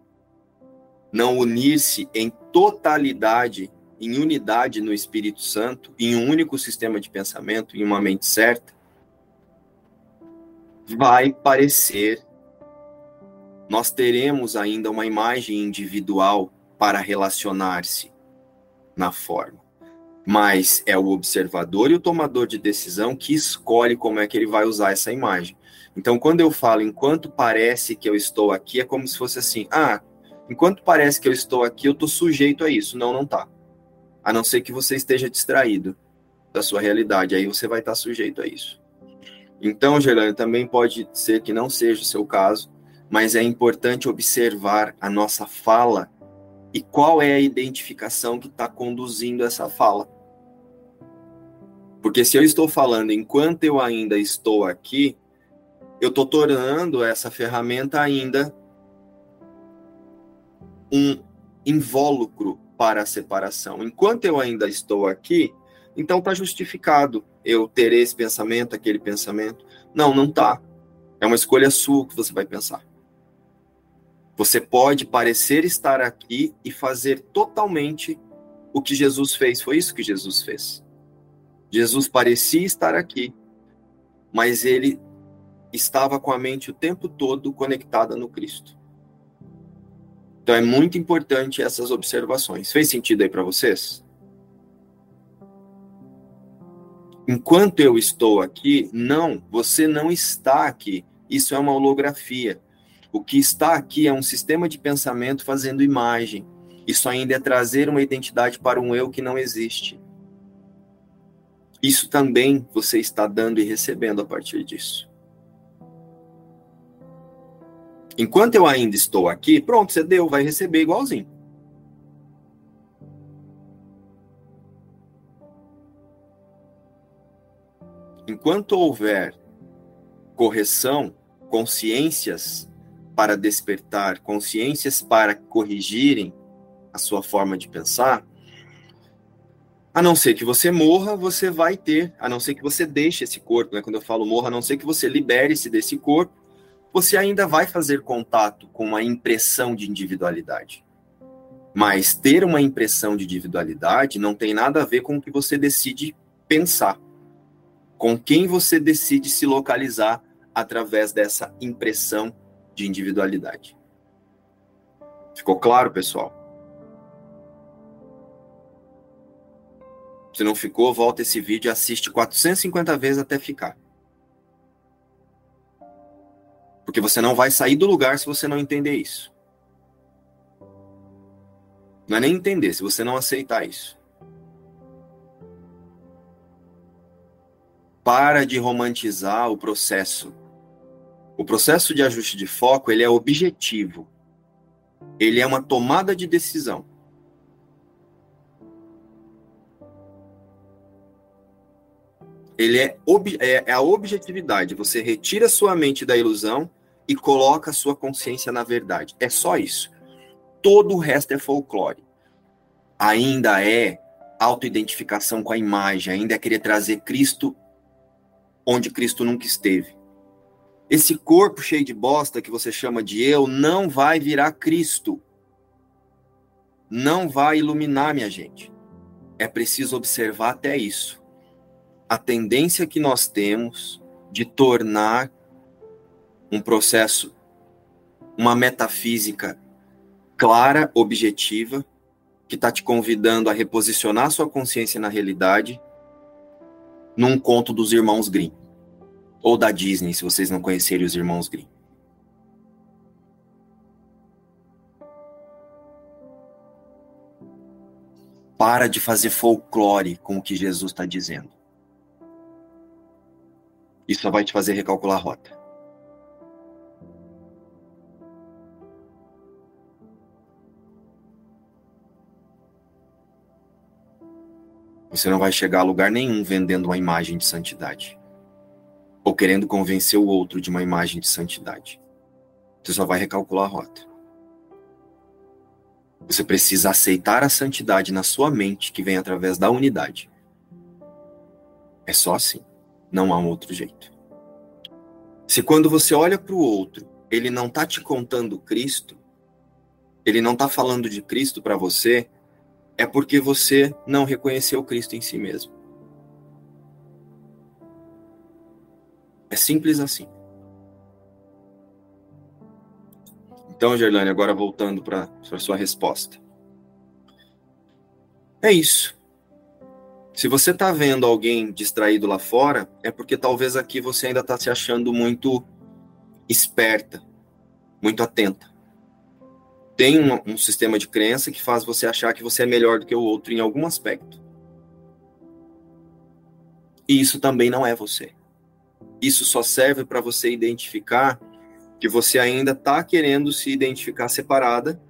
não unir-se em totalidade, em unidade no Espírito Santo, em um único sistema de pensamento, em uma mente certa, vai parecer nós teremos ainda uma imagem individual para relacionar-se na forma. Mas é o observador e o tomador de decisão que escolhe como é que ele vai usar essa imagem. Então, quando eu falo enquanto parece que eu estou aqui, é como se fosse assim: ah, enquanto parece que eu estou aqui, eu estou sujeito a isso. Não, não está. A não ser que você esteja distraído da sua realidade, aí você vai estar sujeito a isso. Então, Gerlane, também pode ser que não seja o seu caso, mas é importante observar a nossa fala e qual é a identificação que está conduzindo essa fala. Porque se eu estou falando enquanto eu ainda estou aqui, eu estou tornando essa ferramenta ainda um invólucro para a separação. Enquanto eu ainda estou aqui, então está justificado eu ter esse pensamento, aquele pensamento. Não, não está. É uma escolha sua que você vai pensar. Você pode parecer estar aqui e fazer totalmente o que Jesus fez. Foi isso que Jesus fez. Jesus parecia estar aqui, mas ele estava com a mente o tempo todo conectada no Cristo. Então é muito importante essas observações. Fez sentido aí para vocês? Enquanto eu estou aqui, não, você não está aqui. Isso é uma holografia. O que está aqui é um sistema de pensamento fazendo imagem. Isso ainda é trazer uma identidade para um eu que não existe. Isso também você está dando e recebendo a partir disso. Enquanto eu ainda estou aqui, pronto, você deu, vai receber igualzinho. Enquanto houver correção, consciências para despertar, consciências para corrigirem a sua forma de pensar, a não ser que você morra, você vai ter, a não ser que você deixe esse corpo, né? Quando eu falo morra, a não ser que você libere-se desse corpo, você ainda vai fazer contato com uma impressão de individualidade. Mas ter uma impressão de individualidade não tem nada a ver com o que você decide pensar, com quem você decide se localizar através dessa impressão de individualidade. Ficou claro, pessoal? Se não ficou, volta esse vídeo e assiste 450 vezes até ficar. Porque você não vai sair do lugar se você não entender isso. Não é nem entender, se você não aceitar isso. Para de romantizar o processo. O processo de ajuste de foco, ele é objetivo. Ele é uma tomada de decisão. Ele é, é, é a objetividade. Você retira sua mente da ilusão e coloca a sua consciência na verdade. É só isso. Todo o resto é folclore. Ainda é autoidentificação com a imagem, ainda é querer trazer Cristo onde Cristo nunca esteve. Esse corpo cheio de bosta que você chama de eu não vai virar Cristo. Não vai iluminar, minha gente. É preciso observar até isso. A tendência que nós temos de tornar um processo, uma metafísica clara, objetiva, que está te convidando a reposicionar sua consciência na realidade, num conto dos irmãos Grimm. Ou da Disney, se vocês não conhecerem os irmãos Grimm. Para de fazer folclore com o que Jesus está dizendo. Isso só vai te fazer recalcular a rota. Você não vai chegar a lugar nenhum vendendo uma imagem de santidade. Ou querendo convencer o outro de uma imagem de santidade. Você só vai recalcular a rota. Você precisa aceitar a santidade na sua mente que vem através da unidade. É só assim. Não há um outro jeito. Se quando você olha para o outro, ele não está te contando Cristo, ele não está falando de Cristo para você, é porque você não reconheceu Cristo em si mesmo. É simples assim. Então, Gerlane, agora voltando para a sua resposta. É isso. Se você está vendo alguém distraído lá fora, é porque talvez aqui você ainda está se achando muito esperta, muito atenta tem um, um, sistema de crença que faz você achar que você é melhor do que o outro em algum aspecto. E isso também não é você. Isso só serve para você identificar que você ainda está querendo se identificar separada,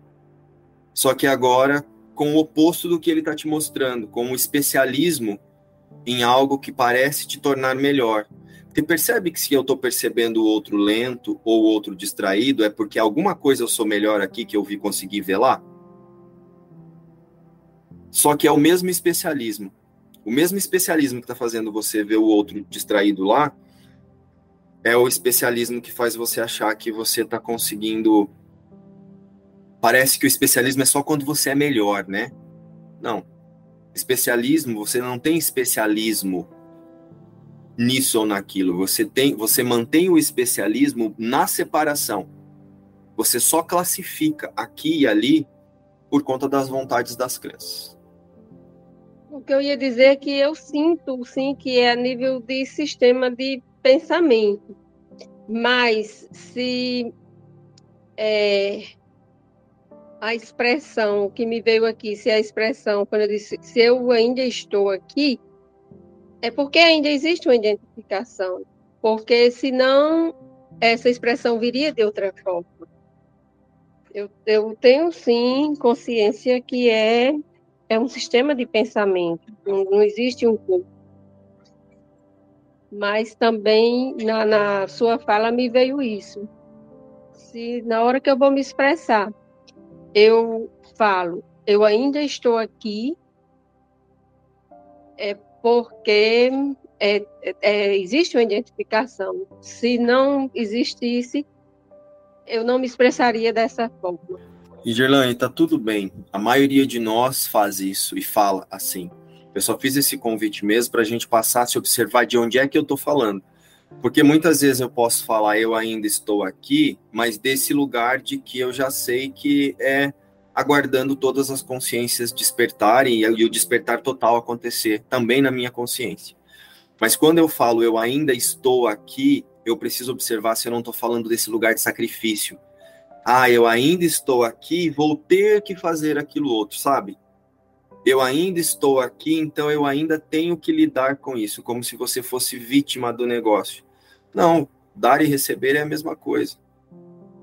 só que agora com o oposto do que ele está te mostrando, com o especialismo em algo que parece te tornar melhor. Você percebe que se eu estou percebendo o outro lento ou o outro distraído, é porque alguma coisa eu sou melhor aqui que eu vi conseguir ver lá? Só que é o mesmo especialismo. O mesmo especialismo que está fazendo você ver o outro distraído lá é o especialismo que faz você achar que você está conseguindo. Parece que o especialismo é só quando você é melhor, né? Não. Especialismo, você não tem especialismo nisso ou naquilo. Você tem, você mantém o especialismo na separação. Você só classifica aqui e ali por conta das vontades das crianças. O que eu ia dizer é que eu sinto, sim, que é a nível de sistema de pensamento. Mas se é, a expressão que me veio aqui, se a expressão, quando eu disse se eu ainda estou aqui, é porque ainda existe uma identificação. Porque senão essa expressão viria de outra forma. Eu, eu tenho sim consciência que é, é um sistema de pensamento, não, não existe um corpo. Mas também na, na sua fala me veio isso. Se na hora que eu vou me expressar, eu falo, eu ainda estou aqui, é porque é, é, existe uma identificação. Se não existisse, eu não me expressaria dessa forma. E Gerlane, tá tudo bem. A maioria de nós faz isso e fala assim. Eu só fiz esse convite mesmo para a gente passar a se observar de onde é que eu estou falando. Porque muitas vezes eu posso falar, eu ainda estou aqui, mas desse lugar de que eu já sei que é aguardando todas as consciências despertarem e o despertar total acontecer também na minha consciência. Mas quando eu falo eu ainda estou aqui, eu preciso observar se eu não estou falando desse lugar de sacrifício. Ah, eu ainda estou aqui, vou ter que fazer aquilo outro, sabe? Eu ainda estou aqui, então eu ainda tenho que lidar com isso, como se você fosse vítima do negócio. Não, dar e receber é a mesma coisa.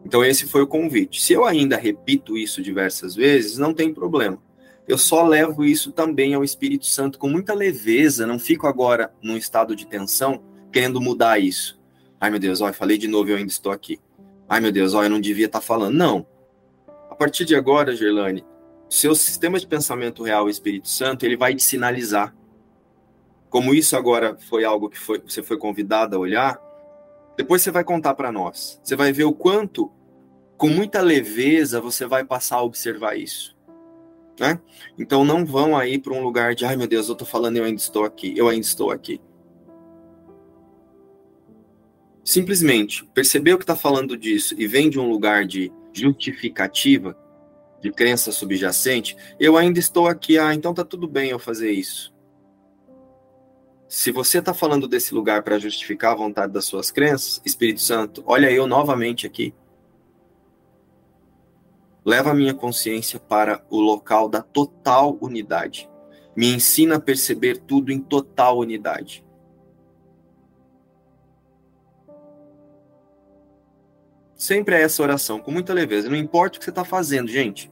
Então esse foi o convite. Se eu ainda repito isso diversas vezes, não tem problema. Eu só levo isso também ao Espírito Santo com muita leveza, não fico agora num estado de tensão querendo mudar isso. Ai, meu Deus, ó, eu falei de novo eu ainda estou aqui. Ai, meu Deus, ó, eu não devia estar falando. Não. A partir de agora, Gerlane, seu sistema de pensamento real, Espírito Santo, ele vai te sinalizar. Como isso agora foi algo que foi, você foi convidado a olhar, depois você vai contar para nós. Você vai ver o quanto, com muita leveza, você vai passar a observar isso. Né? Então não vão aí para um lugar de, ai meu Deus, eu estou falando, eu ainda estou aqui, eu ainda estou aqui. simplesmente percebeu que está falando disso e vem de um lugar de justificativa, de crença subjacente, eu ainda estou aqui, ah, então tá tudo bem eu fazer isso. Se você está falando desse lugar para justificar a vontade das suas crenças, Espírito Santo, olha eu novamente aqui. Leva a minha consciência para o local da total unidade. Me ensina a perceber tudo em total unidade. Sempre é essa oração, com muita leveza. Não importa o que você está fazendo, gente.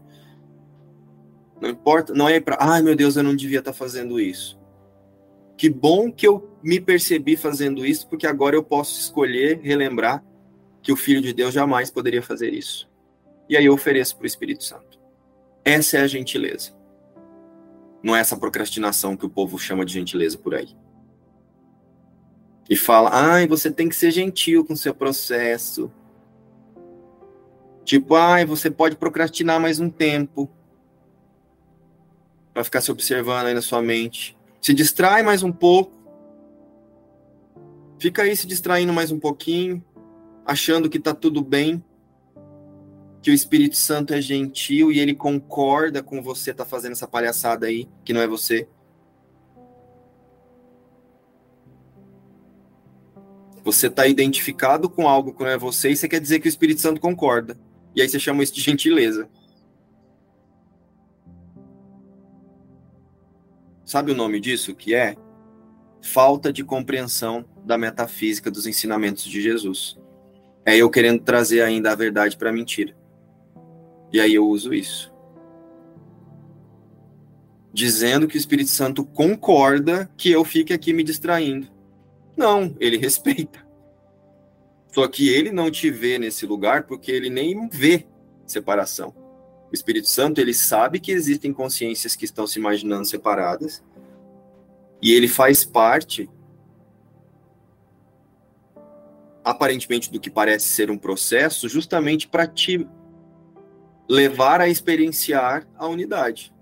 Não importa, não é para, ai meu Deus, eu não devia estar tá fazendo isso. Que bom que eu me percebi fazendo isso, porque agora eu posso escolher, relembrar que o Filho de Deus jamais poderia fazer isso. E aí eu ofereço para o Espírito Santo. Essa é a gentileza. Não é essa procrastinação que o povo chama de gentileza por aí. E fala, ai, você tem que ser gentil com o seu processo. Tipo, ai, você pode procrastinar mais um tempo para ficar se observando aí na sua mente. Se distrai mais um pouco. Fica aí se distraindo mais um pouquinho, achando que tá tudo bem, que o Espírito Santo é gentil e ele concorda com você tá fazendo essa palhaçada aí, que não é você. Você está identificado com algo que não é você e você quer dizer que o Espírito Santo concorda. E aí você chama isso de gentileza. Sabe o nome disso? Que é falta de compreensão da metafísica dos ensinamentos de Jesus. É eu querendo trazer ainda a verdade para a mentira. E aí eu uso isso. Dizendo que o Espírito Santo concorda que eu fique aqui me distraindo. Não, ele respeita. Só que ele não te vê nesse lugar porque ele nem vê separação. O Espírito Santo, ele sabe que existem consciências que estão se imaginando separadas. E ele faz parte aparentemente do que parece ser um processo, justamente para te levar a experienciar a unidade.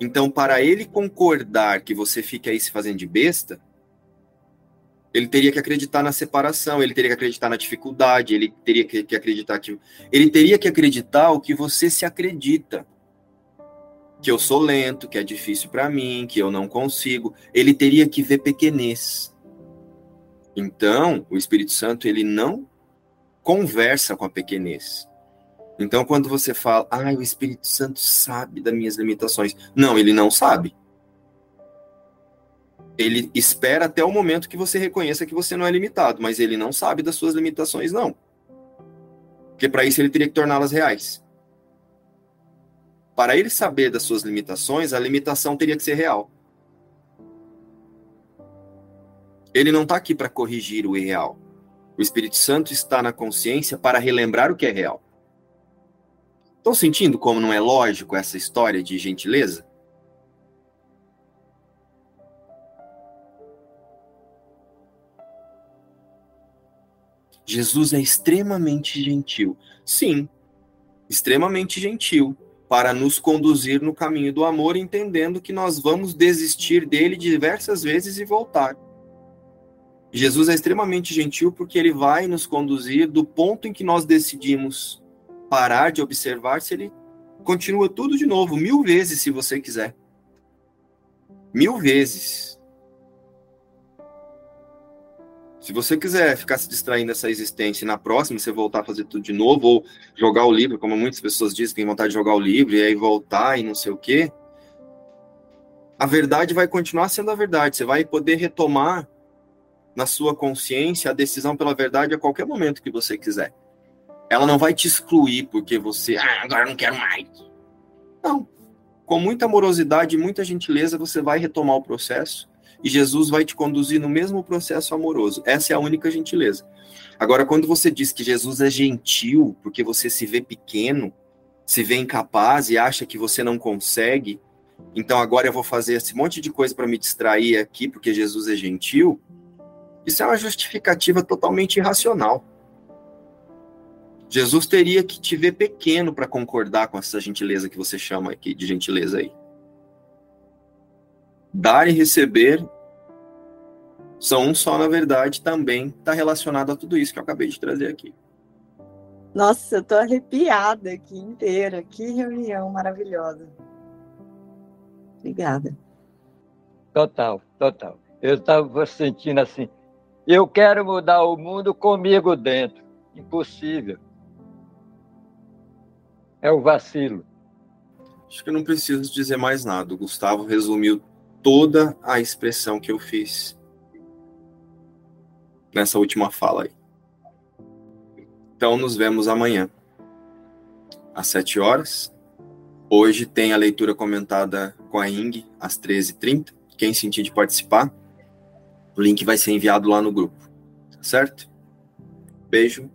Então, para ele concordar que você fique aí se fazendo de besta, Ele teria que acreditar na separação, ele teria que acreditar na dificuldade, ele teria que, que acreditar que. Ele teria que acreditar o que você se acredita. Que eu sou lento, que é difícil para mim, que eu não consigo. Ele teria que ver pequenez. Então, o Espírito Santo, ele não conversa com a pequenez. Então, quando você fala, ah, o Espírito Santo sabe das minhas limitações. Não, ele não sabe ele espera até o momento que você reconheça que você não é limitado, mas ele não sabe das suas limitações, não. Porque para isso ele teria que torná-las reais. Para ele saber das suas limitações, a limitação teria que ser real. Ele não está aqui para corrigir o irreal. O Espírito Santo está na consciência para relembrar o que é real. Estão sentindo como não é lógico essa história de gentileza? Jesus é extremamente gentil. Sim, extremamente gentil para nos conduzir no caminho do amor, entendendo que nós vamos desistir dele diversas vezes e voltar. Jesus é extremamente gentil porque ele vai nos conduzir do ponto em que nós decidimos parar de observar se ele continua tudo de novo, mil vezes, se você quiser. Mil vezes. Se você quiser ficar se distraindo dessa existência e na próxima você voltar a fazer tudo de novo, ou jogar o livro, como muitas pessoas dizem, tem vontade de jogar o livro e aí voltar e não sei o quê, a verdade vai continuar sendo a verdade. Você vai poder retomar na sua consciência a decisão pela verdade a qualquer momento que você quiser. Ela não vai te excluir porque você, ah, agora não quero mais. Não. Com muita amorosidade e muita gentileza, você vai retomar o processo e Jesus vai te conduzir no mesmo processo amoroso. Essa é a única gentileza. Agora, quando você diz que Jesus é gentil porque você se vê pequeno, se vê incapaz e acha que você não consegue, então agora eu vou fazer esse monte de coisa para me distrair aqui porque Jesus é gentil, isso é uma justificativa totalmente irracional. Jesus teria que te ver pequeno para concordar com essa gentileza que você chama aqui de gentileza aí. Dar e receber são um só, na verdade, também está relacionado a tudo isso que eu acabei de trazer aqui. Nossa, eu tô arrepiada aqui inteira. Que reunião maravilhosa. Obrigada. Total, total. Eu estava sentindo assim, eu quero mudar o mundo comigo dentro. Impossível. É o vacilo. Acho que eu não preciso dizer mais nada. O Gustavo resumiu toda a expressão que eu fiz nessa última fala aí. Então, nos vemos amanhã, às 7 horas. Hoje tem a leitura comentada com a Ing, às 13h30. Quem sentir de participar, o link vai ser enviado lá no grupo. Certo? Beijo